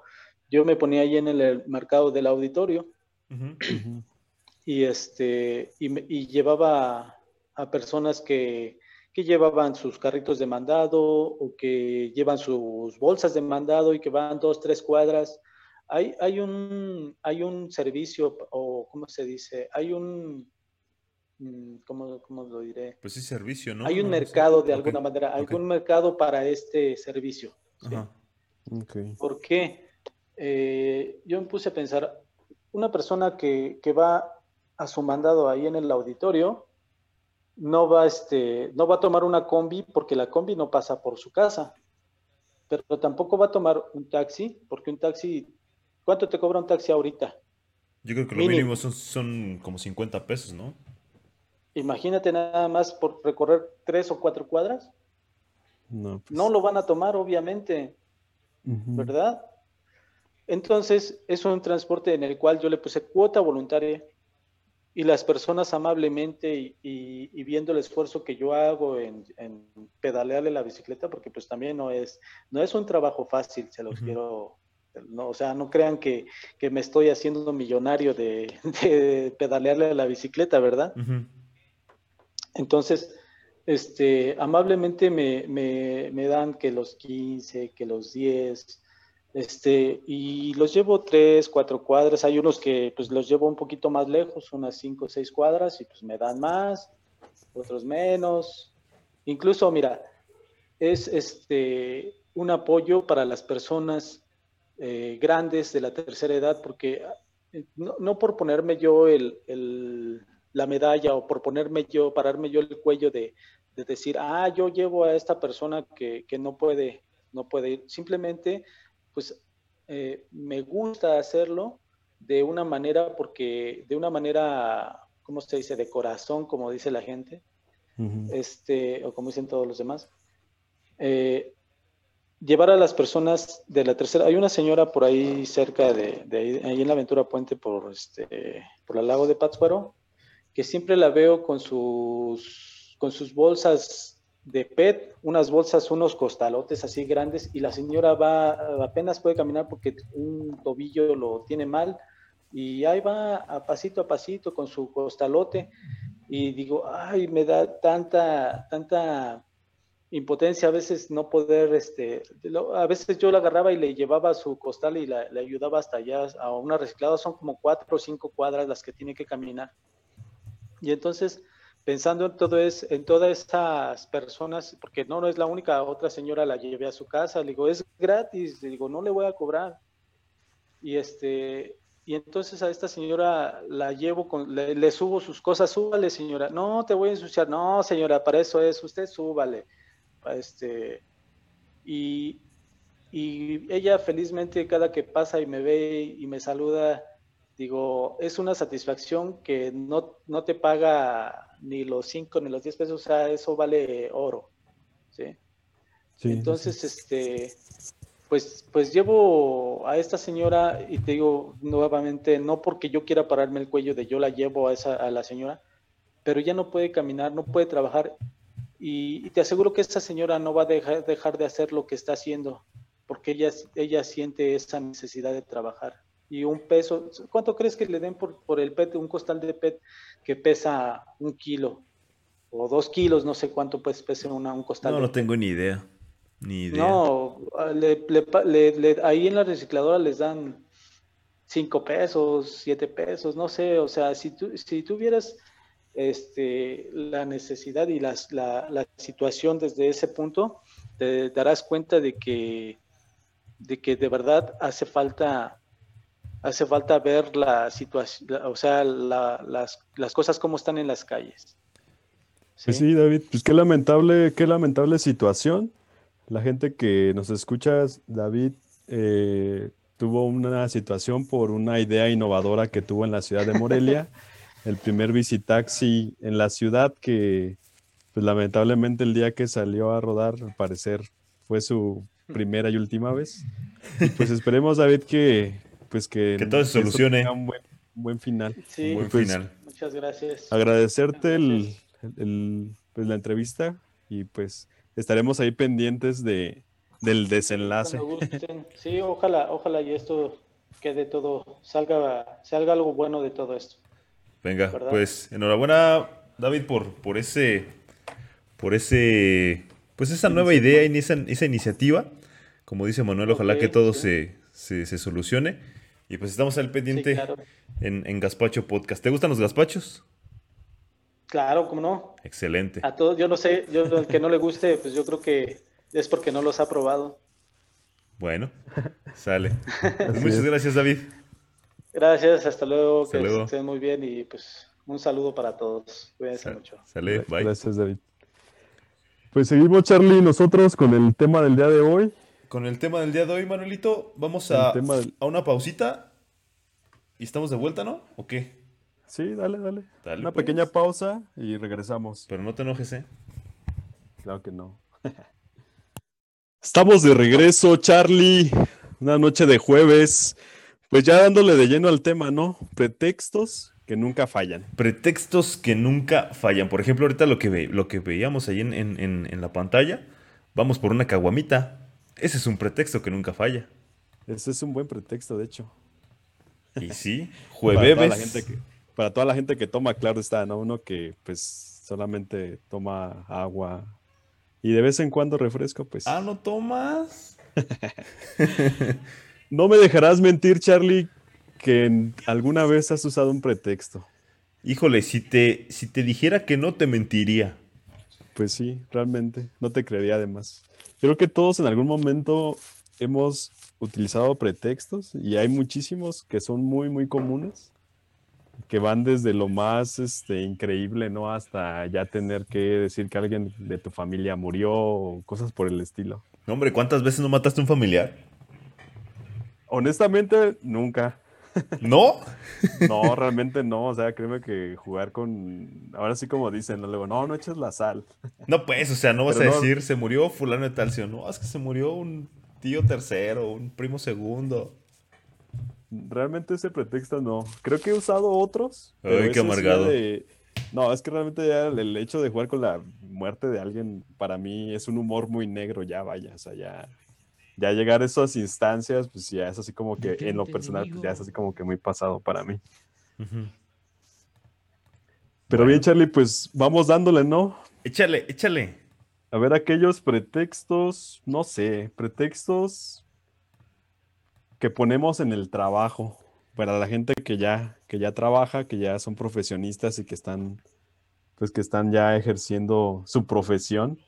yo me ponía ahí en el mercado del auditorio y este y llevaba a personas que, que llevaban sus carritos de mandado o que llevan sus bolsas de mandado y que van dos, tres cuadras. Hay, hay, un, hay un servicio, o ¿cómo se dice? Hay un, mm, ¿cómo, cómo lo diré? Pues sí, servicio, ¿no? Hay un No, no sé. mercado de alguna manera, un mercado para este servicio. ¿sí? Ajá. ¿Por qué? Eh, yo me puse a pensar, una persona que, que va a su mandado ahí en el auditorio, no va, este, no va a tomar una combi porque la combi no pasa por su casa, pero tampoco va a tomar un taxi porque un taxi, ¿cuánto te cobra un taxi ahorita? Yo creo que lo Mínimo. mínimo son, son como 50 pesos, ¿no? Imagínate nada más por recorrer tres o cuatro cuadras, No, pues, no lo van a tomar obviamente. ¿verdad? Entonces, es un transporte en el cual yo le puse cuota voluntaria y las personas amablemente y, y- y viendo el esfuerzo que yo hago en, en pedalearle la bicicleta, porque pues también no es, no es un trabajo fácil, se los quiero, no, o sea, no crean que, que me estoy haciendo millonario de, [LAUGHS] de pedalearle la bicicleta, ¿verdad? Entonces, este, amablemente me, me- me dan que los 15, que los 10, este, y los llevo 3, 4 cuadras. Hay unos que pues los llevo un poquito más lejos, unas 5 o 6 cuadras, y pues me dan más, otros menos. Incluso, mira, es este, un apoyo para las personas eh, grandes de la tercera edad, porque eh, no, no por ponerme yo el, el- la medalla o por ponerme yo, pararme yo el cuello de, de decir, ah, yo llevo a esta persona que, que no puede, no puede ir. Simplemente, pues, eh, me gusta hacerlo de una manera, porque de una manera, ¿cómo se dice? De corazón, como dice la gente este, o como dicen todos los demás, eh, llevar a las personas de la tercera, hay una señora por ahí cerca de, ahí, en la Aventura Puente por este, por el lago de Pátzcuaro, que siempre la veo con sus, con sus bolsas de PET, unas bolsas, unos costalotes así grandes, y la señora va, apenas puede caminar porque un tobillo lo tiene mal, y ahí va a pasito a pasito con su costalote, y digo, ay, me da tanta, tanta impotencia a veces no poder, este, a veces yo la agarraba y le llevaba su costal y la- ayudaba hasta allá a una reciclada, son como cuatro o cinco cuadras las que tiene que caminar. Y entonces, pensando en todo es, en todas estas personas, porque no, no es la única, otra señora la llevé a su casa, le digo, es gratis, le digo, no le voy a cobrar. Y este, y entonces a esta señora la llevo, con, le, le subo sus cosas, súbale señora, no te voy a ensuciar, no señora, para eso es, usted súbale. Este, y, y ella felizmente cada que pasa y me ve y me saluda, digo, es una satisfacción que no, no te paga ni los 5 ni los 10 pesos, o sea, eso vale oro. ¿sí? Sí, Entonces, sí. este, pues, pues llevo a esta señora y te digo nuevamente, no porque yo quiera pararme el cuello de yo la llevo a, esa, a la señora, pero ya no puede caminar, no puede trabajar y, y te aseguro que esta señora no va a dejar, dejar de hacer lo que está haciendo porque ella, ella siente esa necesidad de trabajar. Y un peso, ¿cuánto crees que le den por, por el PET, un costal de PET que pesa un kilo o dos kilos, no sé cuánto pues pese una, un costal No, no tengo ni idea. Ni idea. no, le- le le- le- ahí en la recicladora les dan cinco pesos, siete pesos, no sé, o sea, si tú, si tuvieras este, la necesidad y las- la, la situación desde ese punto, te darás cuenta de que, de que de verdad hace falta, hace falta ver la situación, o sea, la- las, las cosas como están en las calles. Pues sí, David, pues qué lamentable, qué lamentable situación. La gente que nos escucha, David, eh, tuvo una situación por una idea innovadora que tuvo en la ciudad de Morelia, [LAUGHS] el primer visitaxi en la ciudad que, pues lamentablemente el día que salió a rodar, al parecer fue su primera y última vez. Y pues esperemos, David, que pues que, Que todo se solucione. un buen, un buen final. Sí, Buen Pues, final. muchas gracias. agradecerte el, Gracias. el- el- pues, la entrevista y pues estaremos ahí pendientes de, del desenlace. Sí, ojalá, ojalá y esto quede todo, salga, salga algo bueno de todo esto. Venga, ¿verdad? pues enhorabuena, David, por, por ese por ese, pues esa nueva idea y esa, esa iniciativa. Como dice Manuel, ojalá que todo sí. se, se, se solucione. Y pues estamos al pendiente Sí, claro. en, en Gaspacho Podcast. ¿Te gustan los gazpachos? Claro, cómo no. Excelente. A todos, yo no sé, yo el que no le guste, pues yo creo que es porque no los ha probado. Bueno, sale. [LAUGHS] Muchas gracias, David. Gracias, hasta luego, Hasta que luego. estén muy bien y pues un saludo para todos. Cuídense Sa- mucho. Bye. Gracias, David. Pues seguimos, Charlie, nosotros con el tema del día de hoy. Con el tema del día de hoy, Manuelito, vamos a, tema del- a una pausita. Y estamos de vuelta, ¿no? ¿O qué? Sí, dale, dale. Dale, Una pues. pequeña pausa y regresamos. Pero no te enojes, ¿eh? Claro que no. [LAUGHS] Estamos de regreso, Charlie. Una noche de jueves. Pues ya dándole de lleno al tema, ¿no? Pretextos que nunca fallan. Pretextos que nunca fallan. Por ejemplo, ahorita lo que, ve- lo que veíamos ahí en, en- en- la pantalla, vamos por una caguamita. Ese es un pretexto que nunca falla. Ese es un buen pretexto, de hecho. Y sí, [LAUGHS] Para toda la jueves. gente que, para toda la gente que toma, claro está, ¿no? Uno que pues solamente toma agua y de vez en cuando refresco, pues. Ah, ¿no tomas? [LAUGHS] No me dejarás mentir, Charlie, que alguna vez has usado un pretexto. Híjole, si te, si te dijera que no, te mentiría. Pues sí, realmente, no te creería además. Creo que todos en algún momento hemos utilizado pretextos y hay muchísimos que son muy, muy comunes, que van desde lo más este, increíble, ¿no? Hasta ya tener que decir que alguien de tu familia murió o cosas por el estilo. No, hombre, ¿cuántas veces no mataste a un familiar? Honestamente, nunca. ¿No? No, realmente no. O sea, créeme que jugar con. Ahora sí, como dicen, ¿no? Luego, no, no eches la sal. No, pues, o sea, no vas Pero a no- decir se murió fulano de tal, sino, no, es que se murió un tío tercero, un primo segundo. Realmente ese pretexto no. Creo que he usado otros. Ay, qué amargado. de- No, es que realmente ya el hecho de jugar con la muerte de alguien, para mí es un humor muy negro, ya vaya. O sea, ya, ya llegar a esas instancias, pues ya es así como que, en lo personal, pues ya es así como que muy pasado para mí. Pero bien, Charlie, pues vamos dándole, ¿no? Échale, échale. A ver, aquellos pretextos, no sé, pretextos que ponemos en el trabajo para la gente que ya, que ya trabaja, que ya son profesionistas y que están, pues que están ya ejerciendo su profesión.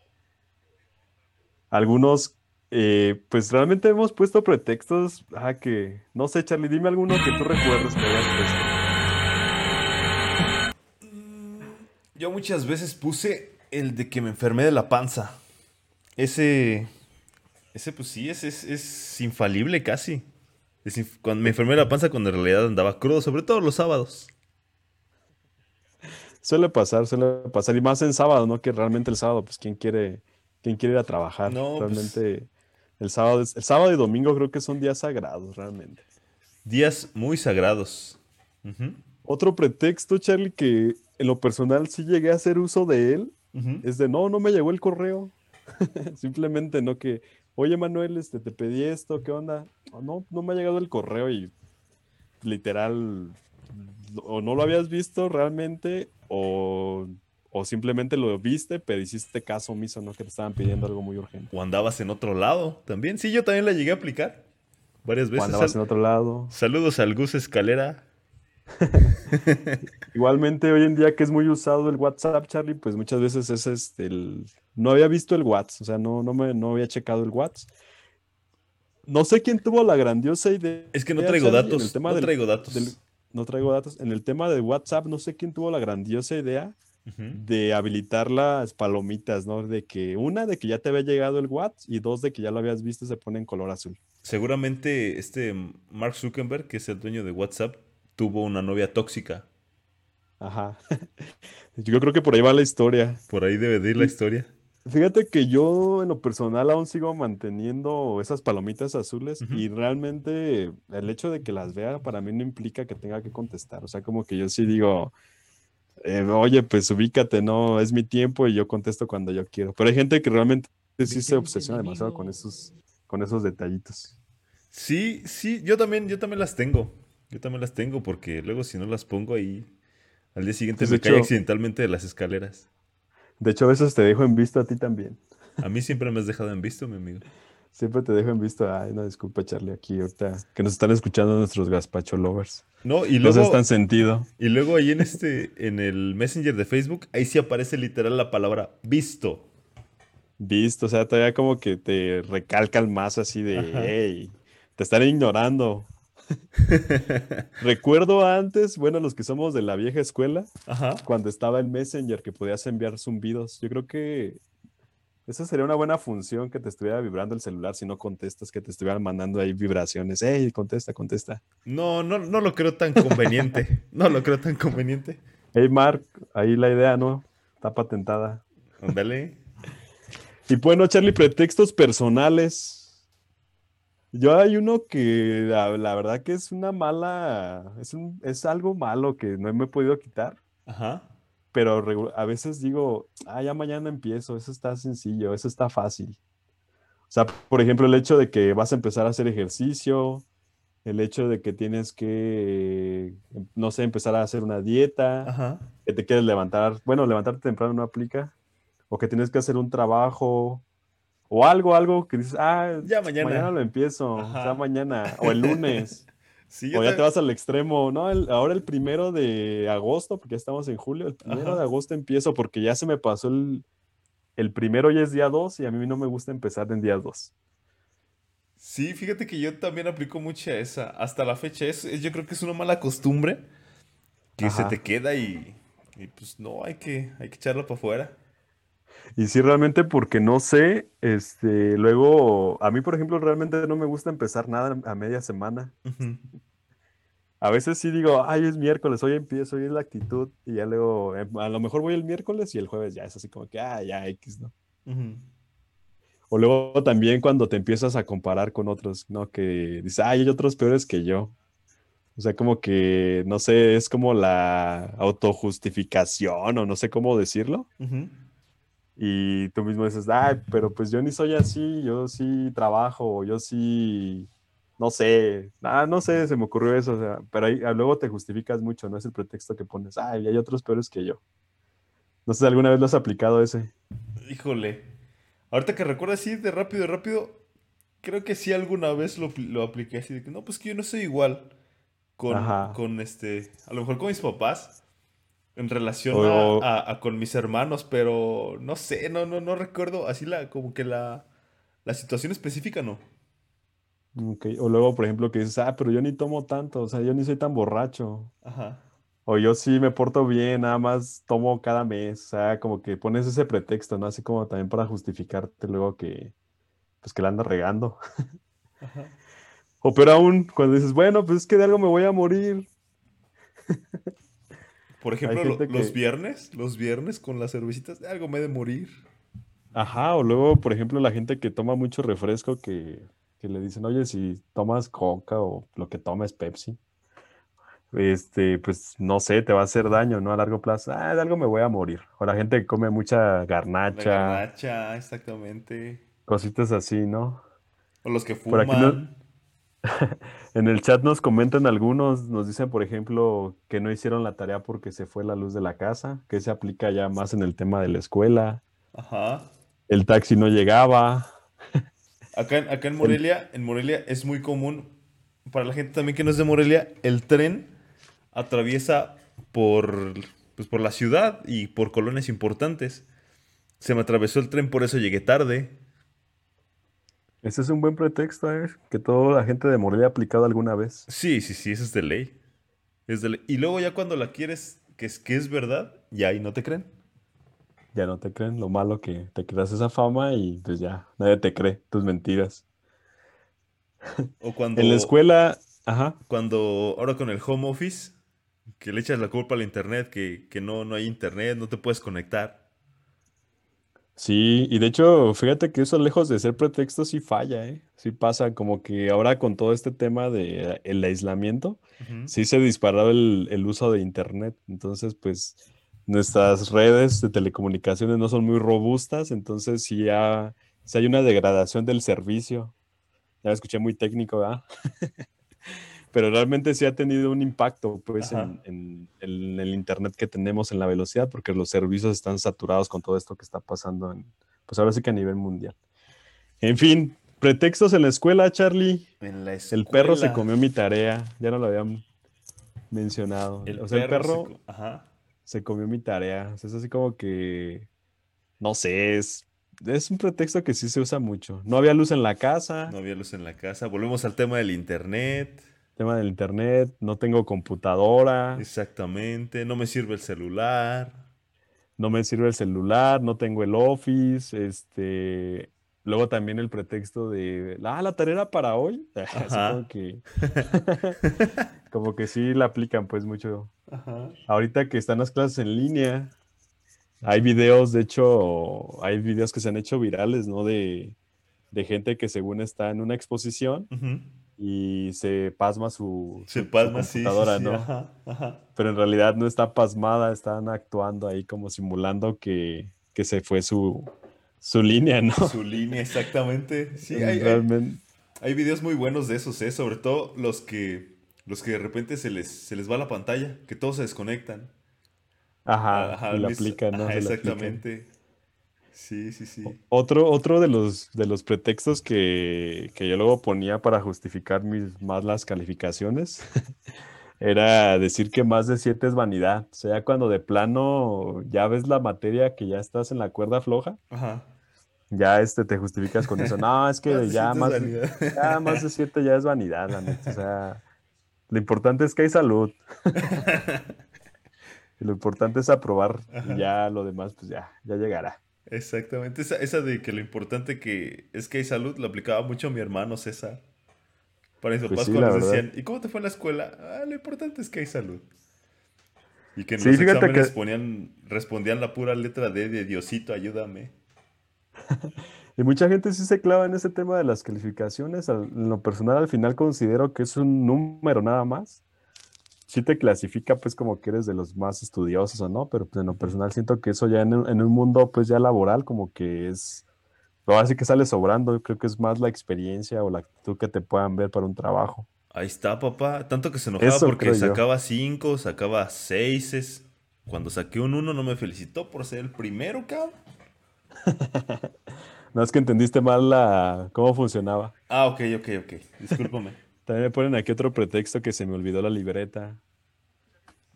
Algunos, eh, pues realmente hemos puesto pretextos, ah, que, no sé, Charlie, dime alguno que tú recuerdes que hayas puesto. Yo muchas veces puse el de que me enfermé de la panza. Ese, ese pues sí, es, es, es infalible casi. Es inf- cuando me enfermé de la panza cuando en realidad andaba crudo, sobre todo los sábados. Suele pasar, suele pasar, y más en sábado, ¿no? Que realmente el sábado, pues, ¿quién quiere, quién quiere ir a trabajar? No, pues- realmente, el sábado, el sábado y domingo creo que son días sagrados, realmente. Días muy sagrados. Otro pretexto, Charlie, que en lo personal sí llegué a hacer uso de él, es de, no, no me llegó el correo. [LAUGHS] Simplemente, ¿no? Que, oye, Manuel, este, te pedí esto, ¿qué onda? "Oh, no, no me ha llegado el correo y literal, o no lo habías visto realmente, o, o simplemente lo viste, pero hiciste caso omiso, ¿no? Que te estaban pidiendo algo muy urgente. O andabas en otro lado también. Sí, yo también la llegué a aplicar varias O veces. andabas Sal- en otro lado. Saludos al Gus Escalera. [LAUGHS] Igualmente, hoy en día que es muy usado el WhatsApp, Charlie, pues muchas veces es este, el... No había visto el WhatsApp, o sea, no, no, me, no había checado el WhatsApp. No sé quién tuvo la grandiosa idea. Es que no Charlie, traigo el datos. tema No del- traigo datos. del- no traigo datos. En el tema de WhatsApp, no sé quién tuvo la grandiosa idea De habilitar las palomitas, ¿no? De que una, de que ya te había llegado el WhatsApp y dos, de que ya lo habías visto y se pone en color azul. Seguramente este Mark Zuckerberg, que es el dueño de WhatsApp, tuvo una novia tóxica. Ajá. [LAUGHS] Yo creo que por ahí va la historia. Por ahí debe de ir la historia. Fíjate que yo en lo personal aún sigo manteniendo esas palomitas azules y realmente el hecho de que las vea para mí no implica que tenga que contestar. O sea, como que yo sí digo, eh, oye, pues ubícate, no, es mi tiempo y yo contesto cuando yo quiero. Pero hay gente que realmente sí se obsesiona demasiado con esos, con esos detallitos. Sí, sí, yo también, yo también las tengo. Yo también las tengo porque luego si no las pongo ahí, al día siguiente Pues, me cae accidentalmente de las escaleras. De hecho, a veces te dejo en visto a ti también. A mí siempre me has dejado en visto, mi amigo. Siempre te dejo en visto. Ay, no, disculpa, Charlie, aquí ahorita que nos están escuchando nuestros gazpacho lovers. No, y No luego, tan sentido. y luego ahí en este, en el Messenger de Facebook, ahí sí aparece literal la palabra visto. Visto, o sea, todavía como que te recalcan más así de, Ajá. hey, te están ignorando. Recuerdo antes, bueno, los que somos de la vieja escuela, Ajá. cuando estaba el Messenger que podías enviar zumbidos. Yo creo que esa sería una buena función que te estuviera vibrando el celular si no contestas, que te estuvieran mandando ahí vibraciones. Hey, contesta, contesta. No, no, no lo creo tan conveniente. [LAUGHS] No lo creo tan conveniente. Hey, Mark, ahí la idea, ¿no? Está patentada. Ándale. [LAUGHS] Y bueno, Charlie, pretextos personales. Yo hay uno que la, la verdad que es una mala, es, un- es algo malo que no me he podido quitar, Ajá. Pero a veces digo, ah, ya mañana empiezo, eso está sencillo, eso está fácil. O sea, por ejemplo, el hecho de que vas a empezar a hacer ejercicio, el hecho de que tienes que, no sé, empezar a hacer una dieta, Ajá. que te quieres levantar, bueno, levantarte temprano no aplica, o que tienes que hacer un trabajo, o algo, algo que dices, ah, Ya mañana. lo empiezo, o sea, Ajá. mañana, o el lunes, Sí, o ya te vas al extremo, no, el- ahora el primero de agosto, porque ya estamos en julio, el primero Ajá. de agosto empiezo porque ya se me pasó el, el primero y es día 2 y a mí no me gusta empezar en día 2. Sí, fíjate que yo también aplico mucho a esa. Hasta la fecha, es, yo creo que es una mala costumbre que se te queda y, y pues no, hay que, hay que echarla para afuera. Y sí, realmente porque no sé, este, luego, a mí, por ejemplo, realmente no me gusta empezar nada a media semana. A veces sí digo, ay, es miércoles, hoy empiezo, hoy es la actitud, y ya luego, eh, a lo mejor voy el miércoles y el jueves ya es así como que, ah, ya X, ¿no? O luego también cuando te empiezas a comparar con otros, ¿no? Que dices, ay, hay otros peores que yo. O sea, como que, no sé, es como la autojustificación o no sé cómo decirlo. Ujú. Y tú mismo dices, ay, pero pues yo ni soy así, yo sí trabajo, yo sí, no sé, ah, no sé, se me ocurrió eso, o sea, pero ahí, ah, luego te justificas mucho, no es el pretexto que pones, ay, hay otros peores que yo. No sé si alguna vez lo has aplicado ese. Híjole. Ahorita que recuerdo así de rápido, rápido, creo que sí alguna vez lo, lo apliqué así de que no, pues que yo no soy igual con, Ajá. con este, a lo mejor con mis papás en relación O- a, a- a con mis hermanos, pero no sé, no, no, no recuerdo así la, como que la, la situación específica, no. Ok, O luego, por ejemplo, que dices, ah, pero yo ni tomo tanto, o sea, yo ni soy tan borracho. Ajá. O yo sí me porto bien, nada más tomo cada mes. O sea, como que pones ese pretexto, ¿no? Así como también para justificarte luego que, pues que la andas regando. Ajá. O peor aún, cuando dices, bueno, pues es que de algo me voy a morir. Por ejemplo, lo- los que- viernes, los viernes con las cervecitas, de algo me he de morir. Ajá, o luego, por ejemplo, la gente que toma mucho refresco que, que le dicen, oye, si tomas coca o lo que tomes Pepsi, este, pues no sé, te va a hacer daño, ¿no? A largo plazo. Ah, de algo me voy a morir. O la gente que come mucha La garnacha, garnacha, exactamente. cositas así, ¿no? O los que Por aquí no- fuman. [LAUGHS] En el chat nos comentan algunos, nos dicen, por ejemplo, que no hicieron la tarea porque se fue la luz de la casa, que se aplica ya más en el tema de la escuela. Ajá. El taxi no llegaba. Acá, en- acá en [LAUGHS] Morelia, en Morelia es muy común, para la gente también que no es de Morelia, el tren atraviesa por, pues, por la ciudad y por colonias importantes. Se me atravesó el tren, por eso llegué tarde. Ese es un buen pretexto, ¿eh? Que toda la gente de Morelia ha aplicado alguna vez. Sí, sí, sí, eso es de ley. Es de ley. Y luego ya cuando la quieres, que es, que es verdad, ya ahí no te creen. Ya no te creen lo malo que te creas esa fama y pues ya, nadie te cree tus mentiras. O cuando, En la escuela, ajá, cuando ahora con el home office, que le echas la culpa al internet, que, que no, no hay internet, no te puedes conectar. Sí, y de hecho, fíjate que eso lejos de ser pretexto sí falla, ¿eh? Sí pasa, como que ahora con todo este tema de el aislamiento, sí se disparó el, el uso de internet. Entonces, pues nuestras redes de telecomunicaciones no son muy robustas, entonces sí, ya, sí hay una degradación del servicio. Ya me escuché muy técnico, ¿verdad? [LAUGHS] pero realmente sí ha tenido un impacto pues en, en- en el internet que tenemos en la velocidad, porque los servicios están saturados con todo esto que está pasando, en, pues ahora sí que a nivel mundial. En fin, pretextos en la escuela, Charlie. En la El perro se escuela. comió mi tarea, ya no lo habían mencionado. El o sea, el perro perro se co- Ajá. se comió mi tarea. O sea, es así como que, no sé, es, es un pretexto que sí se usa mucho. No había luz en la casa, No había luz en la casa. Volvemos al tema del internet. Tema del internet, no tengo computadora, Exactamente. No me sirve el celular. no me sirve el celular, no tengo el office, este... Luego también el pretexto de, ah, la tarea era para hoy. [LAUGHS] Como que, [LAUGHS] [LAUGHS] como que sí la aplican pues mucho. Ajá. Ahorita que están las clases en línea, hay videos, de hecho, hay videos que se han hecho virales, ¿no? De, de gente que según está en una exposición. Y se pasma su, Se su- su pasma, sí, sí, computadora, sí, ¿no? Ajá, ajá. Pero en realidad no está pasmada, están actuando ahí como simulando que, que se fue su, su línea, ¿no? Su línea, exactamente. Sí, hay, hay, Realmente, hay videos muy buenos de esos, ¿eh? Sobre todo los que, los que de repente se les, se les va la pantalla, que todos se desconectan. ajá, Ajá, y la aplican, ¿no? ajá, exactamente. Sí, sí, sí. Otro, otro de los, de los pretextos que, que yo luego ponía para justificar mis, más las calificaciones [LAUGHS] era decir que más de 7 es vanidad. O sea, cuando de plano ya ves la materia que ya estás en la cuerda floja, Ajá. ya este, te justificas con eso. No, es que [LAUGHS] Más ya más, ya más de 7 ya es vanidad, la neta. O sea, lo importante es que hay salud. [LAUGHS] Y lo importante es aprobar y ya lo demás, pues ya, ya llegará. Exactamente. Esa, esa de que lo importante que es que hay salud, la aplicaba mucho mi hermano César. Para mis Pues papás sí, cuando la les decían, ¿y cómo te fue en la escuela? Ah, lo importante es que hay salud. Y que en Sí, los exámenes que- ponían, respondían la pura letra D de Diosito, ayúdame. [LAUGHS] Y mucha gente sí se clava en ese tema de las calificaciones. Al- En lo personal, al final considero que es un número nada más. Sí te clasifica pues como que eres de los más estudiosos o no, pero pues en lo personal siento que eso ya en, un- en un mundo pues ya laboral como que es, ahora sí que sale sobrando. Yo creo que es más la experiencia o la actitud que te puedan ver para un trabajo. Ahí está, papá. Tanto que se enojaba Eso porque sacaba cinco, sacaba seises. Cuando saqué un uno no me felicitó por ser el primero, cabrón. [LAUGHS] No es que entendiste mal la, cómo funcionaba. Ah, ok, ok, ok. Discúlpame. [LAUGHS] También me ponen aquí otro pretexto que se me olvidó la libreta.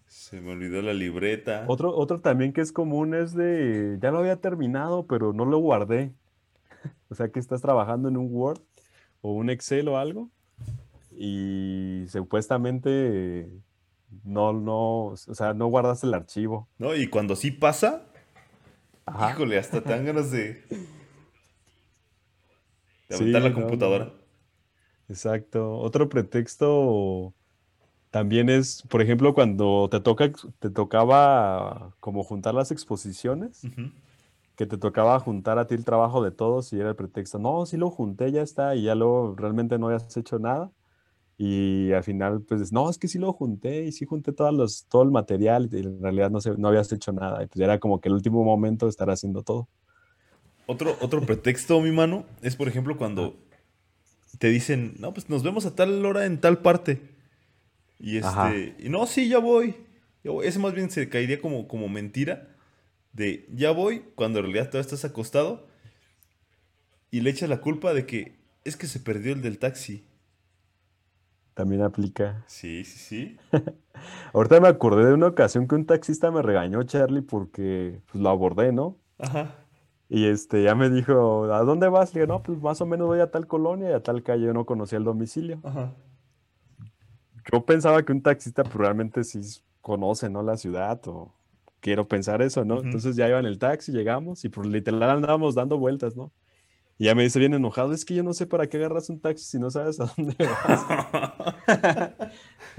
Se me olvidó la libreta. Otro, otro también que es común es de, ya lo había terminado, pero no lo guardé. [LAUGHS] O sea que estás trabajando en un Word o un Excel o algo y supuestamente no, no, o sea, no guardas el archivo. No, y cuando sí pasa, Ajá. híjole, hasta te dan ganas de, de [LAUGHS] Sí, aventar la no, no. Exacto. Otro pretexto también es, por ejemplo, cuando te toca, te tocaba como juntar las exposiciones. Ujú. que te tocaba juntar a ti el trabajo de todos y era el pretexto, no, sí lo junté, ya está, y ya luego realmente no habías hecho nada. Y al final, pues, no, es que sí lo junté y sí junté todos los, todo el material y en realidad no, se, no habías hecho nada. Y pues era como que el último momento de estar haciendo todo. Otro, otro pretexto, mi mano, es por ejemplo cuando te dicen, no, pues nos vemos a tal hora en tal parte. Y Ajá. este, y no, sí, ya voy. Ya voy. Ese más bien se caería como, como mentira de ya voy, cuando en realidad todavía estás acostado y le echas la culpa de que es que se perdió el del taxi. También aplica. Sí, sí, sí. [LAUGHS] Ahorita me acordé de una ocasión que un taxista me regañó, Charlie, porque pues, lo abordé, ¿no? Ajá. Y este, ya me dijo, ¿a dónde vas? Le digo, no, pues más o menos voy a tal colonia y a tal calle, yo no conocía el domicilio. Ajá. Yo pensaba que un taxista pues, realmente sí conoce, ¿no? La ciudad o quiero pensar eso, ¿no? Entonces ya iba en el taxi, llegamos y pues literal andábamos dando vueltas, ¿no? Y ya me dice bien enojado, es que yo no sé para qué agarras un taxi si no sabes a dónde vas. [LAUGHS]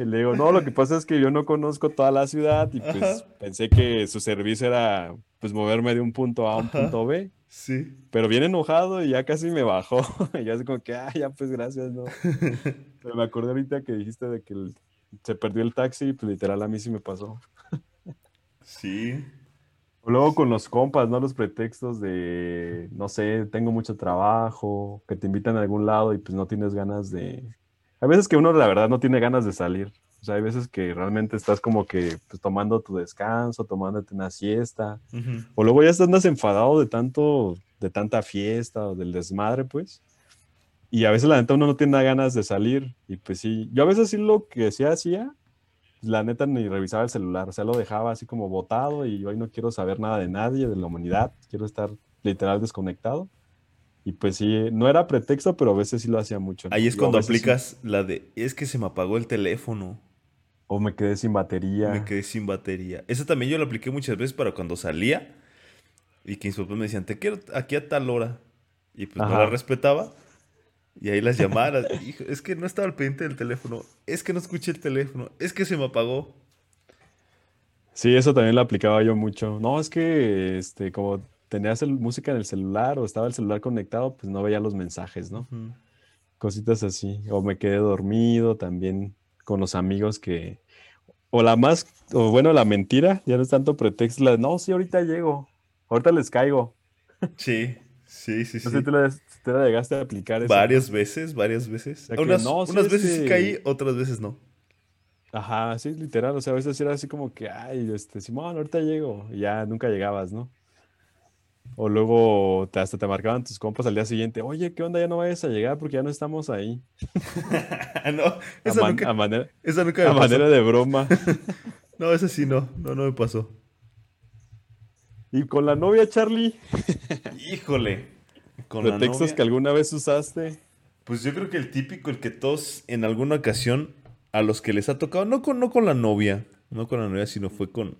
Y le digo, no, lo que pasa es que yo no conozco toda la ciudad y pues Ajá. pensé que su servicio era pues moverme de un punto A a un Ajá. punto B. Sí. Pero bien enojado y ya casi me bajó. Y yo así como que, ah, ya pues gracias, ¿no? [LAUGHS] Pero me acordé ahorita que dijiste de que el- se perdió el taxi y pues literal a mí sí me pasó. Sí. Luego con los compas, ¿no? Los pretextos de, no sé, tengo mucho trabajo, que te invitan a algún lado y pues no tienes ganas de, Hay veces que uno la verdad no tiene ganas de salir. O sea, hay veces que realmente estás como que pues, tomando tu descanso, tomándote una siesta. Ujú. O luego ya andas enfadado de tanto, de tanta fiesta o del desmadre, pues. Y a veces la neta uno no tiene ganas de salir. Y pues sí, yo a veces sí lo que sí hacía, la neta ni revisaba el celular. O sea, lo dejaba así como botado y hoy no quiero saber nada de nadie, de la humanidad. Quiero estar literal desconectado. Y pues sí, no era pretexto, pero a veces sí lo hacía mucho. Ahí es cuando sí- aplicas la de, es que se me apagó el teléfono. o me quedé sin batería. Me quedé sin batería. Esa también yo la apliqué muchas veces para cuando salía y que mis papás me decían, te quiero aquí a tal hora. Y pues no la respetaba. Y ahí las llamadas. [LAUGHS] Hijo, es que no estaba al pendiente del teléfono. Es que no escuché el teléfono. Es que se me apagó. Sí, eso también lo aplicaba yo mucho. No, es que este, como tenías el- música en el celular o estaba el celular conectado, pues no veía los mensajes, ¿no? Cositas así. O me quedé dormido también con los amigos que... O la más, o bueno, la mentira, ya no es tanto pretexto, la de, no, sí, ahorita llego, ahorita les caigo. Sí, sí, sí, sí. No sé si te la, te la llegaste a aplicar eso. Varias veces, varias veces. sea que unas no, unas es veces sí caí, otras veces no. Ajá, sí, literal, o sea, a veces era así como que, ay, este, Simón, ahorita llego, y ya nunca llegabas, ¿no? O luego te, hasta te marcaban tus compas al día siguiente, oye, ¿qué onda? Ya no vayas a llegar porque ya no estamos ahí. [LAUGHS] no, A, esa man- nunca, a manera, esa nunca a pasó. manera de broma. [LAUGHS] No, esa sí no. No, no me pasó. Y con la novia, Charlie, Híjole. Con la pretextos novia. que alguna vez usaste. Pues yo creo que el típico, el que todos en alguna ocasión a los que les ha tocado, no con, no con la novia, no con la novia, sino fue con,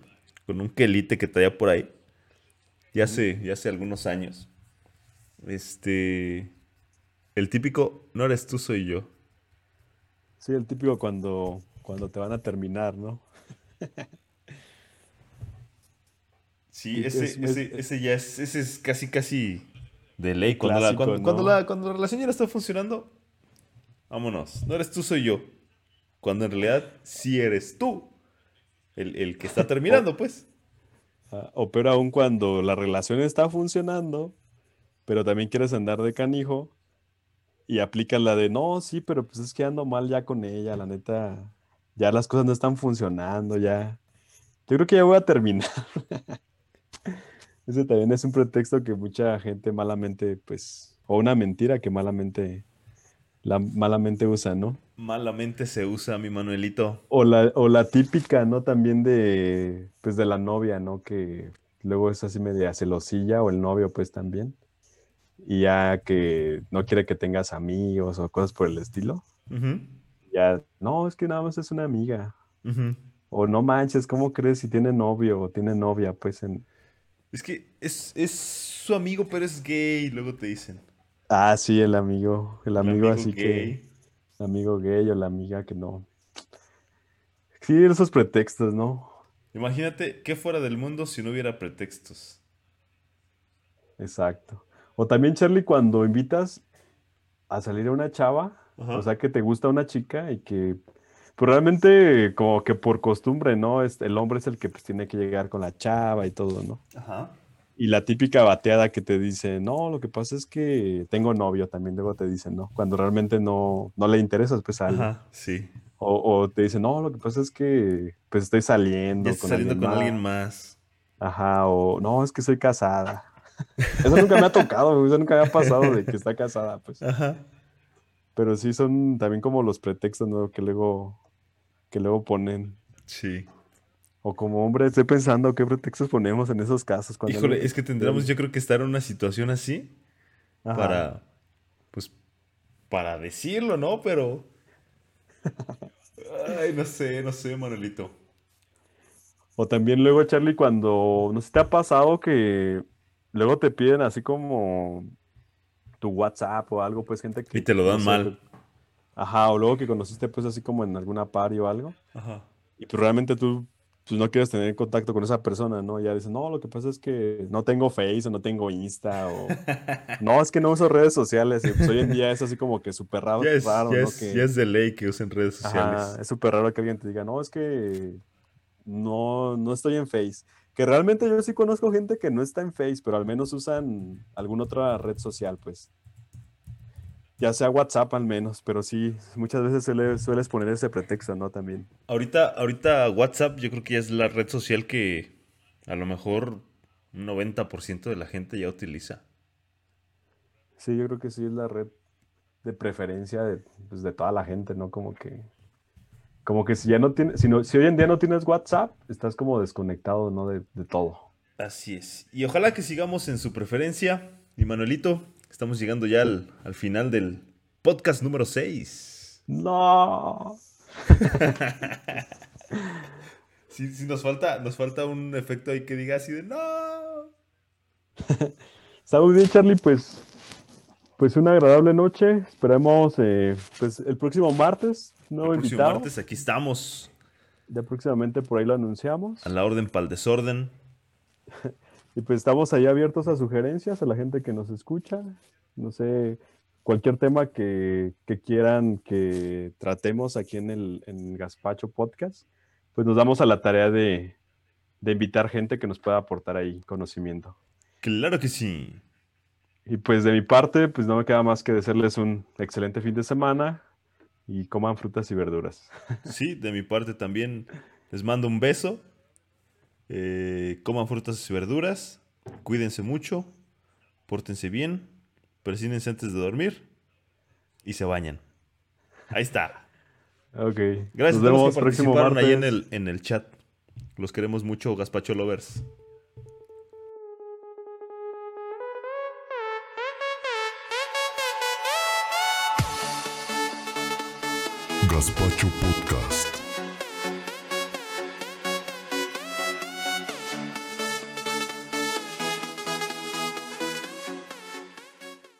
con un quelite que traía por ahí. Ya hace, ya hace algunos años. Este. El típico, no eres tú, soy yo. Sí, el típico cuando, cuando te van a terminar, ¿no? [LAUGHS] Sí, ese, es- ese, es- ese ya es, ese es casi, casi de ley. Cuando, la, Clásico, cuando, cuando ¿no? la, cuando la relación ya no está funcionando, vámonos. No eres tú, soy yo. Cuando en realidad sí eres tú. El, el que está [LAUGHS] terminando, pues. Ah, O peor aún cuando la relación está funcionando, pero también quieres andar de canijo y aplicas la de, no, sí, pero pues es que ando mal ya con ella, la neta, ya las cosas no están funcionando, ya. Yo creo que ya voy a terminar. [LAUGHS] Ese también es un pretexto que mucha gente malamente, pues, o una mentira que malamente, la malamente usa, ¿no? Malamente se usa, mi Manuelito. O la, o la típica, ¿no? También de, pues, de la novia, ¿no? Que luego es así media celosilla, o el novio, pues, también. Y ya que no quiere que tengas amigos o cosas por el estilo. Ya, no, es que nada más es una amiga. O no manches, ¿cómo crees si tiene novio o tiene novia? Pues en... Es que es, es su amigo, pero es gay. Luego te dicen. Ah, sí, el amigo, el "Un amigo así que, gay". el amigo gay o la amiga que no. Sí, esos pretextos, ¿no? Imagínate qué fuera del mundo si no hubiera pretextos. Exacto. O también, Charlie, cuando invitas a salir a una chava, Ajá. o sea, que te gusta una chica y que, pues realmente como que por costumbre, ¿no? Este, el hombre es el que pues tiene que llegar con la chava y todo, ¿no? Ajá. Y la típica bateada que te dice, no, lo que pasa es que tengo novio, también luego te dicen, ¿no? Cuando realmente no, no le interesas, pues a alguien. Ajá, sí. O, o te dicen, no, lo que pasa es que pues estoy saliendo Ya saliendo con alguien más. Ajá, o no, es que soy casada. [LAUGHS] Eso nunca me ha tocado, eso nunca me ha pasado de que está casada, pues. Ajá. Pero sí son también como los pretextos, ¿no? Que luego, que luego ponen. Sí. O como hombre, estoy pensando qué pretextos ponemos en esos casos. Cuando Híjole, es que tendríamos yo creo que estar en una situación así Ajá. para, pues, para decirlo, ¿no? Pero... [LAUGHS] Ay, no sé, no sé, Manuelito. O también luego, Charlie, cuando, no sé te ha pasado que luego te piden así como tu WhatsApp o algo, pues gente que... Y te lo dan no sé, mal. Ajá, o luego que conociste pues así como en alguna party o algo. Ajá. Y pues realmente tú pues, no quieres tener contacto con esa persona, ¿no? Ya dices, no, lo que pasa es que no tengo Face o no tengo Insta o... [LAUGHS] no, es que no uso redes sociales. Y pues hoy en día es así como que súper raro, Ya es, raro, ya ¿no? es- Que- ya es de ley que usen redes sociales. Ajá, es súper raro que alguien te diga, no, es que no, no estoy en Face. Que realmente yo sí conozco gente que no está en Face, pero al menos usan alguna otra red social, pues. Ya sea WhatsApp al menos, pero sí, muchas veces suele- sueles poner ese pretexto, ¿no? También. Ahorita, ahorita WhatsApp yo creo que ya es la red social que a lo mejor un 90% de la gente ya utiliza. Sí, yo creo que sí es la red de preferencia de, pues, de toda la gente, ¿no? Como que, como que si ya no tienes, si, no- si hoy en día no tienes WhatsApp, estás como desconectado, ¿no? De, de todo. Así es. Y ojalá que sigamos en su preferencia. Y Manuelito, estamos llegando ya al, al final del podcast número 6. No. [LAUGHS] Sí, sí, nos falta, nos falta un efecto ahí que diga así de no. [LAUGHS] Está muy bien, Charlie, pues, pues una agradable noche. Esperemos, eh, pues, el próximo martes, nuevo El próximo invitado. martes aquí estamos. Ya próximamente por ahí lo anunciamos. A la orden para el desorden. [LAUGHS] Y pues estamos ahí abiertos a sugerencias, a la gente que nos escucha. No sé, cualquier tema que, que quieran que tratemos aquí en el en Gaspacho Podcast, pues nos damos a la tarea de, de invitar gente que nos pueda aportar ahí conocimiento. Claro que sí. Y pues de mi parte, pues no me queda más que desearles un excelente fin de semana y coman frutas y verduras. Sí, de mi parte también les mando un beso. Eh, coman frutas y verduras. Cuídense mucho. Pórtense bien. Persínense antes de dormir. Y se bañan. Ahí está. Ok. Gracias nos a todos vemos los que participaron ahí en el, en el chat. Los queremos mucho, Gaspacho Lovers. Gaspacho Podcast.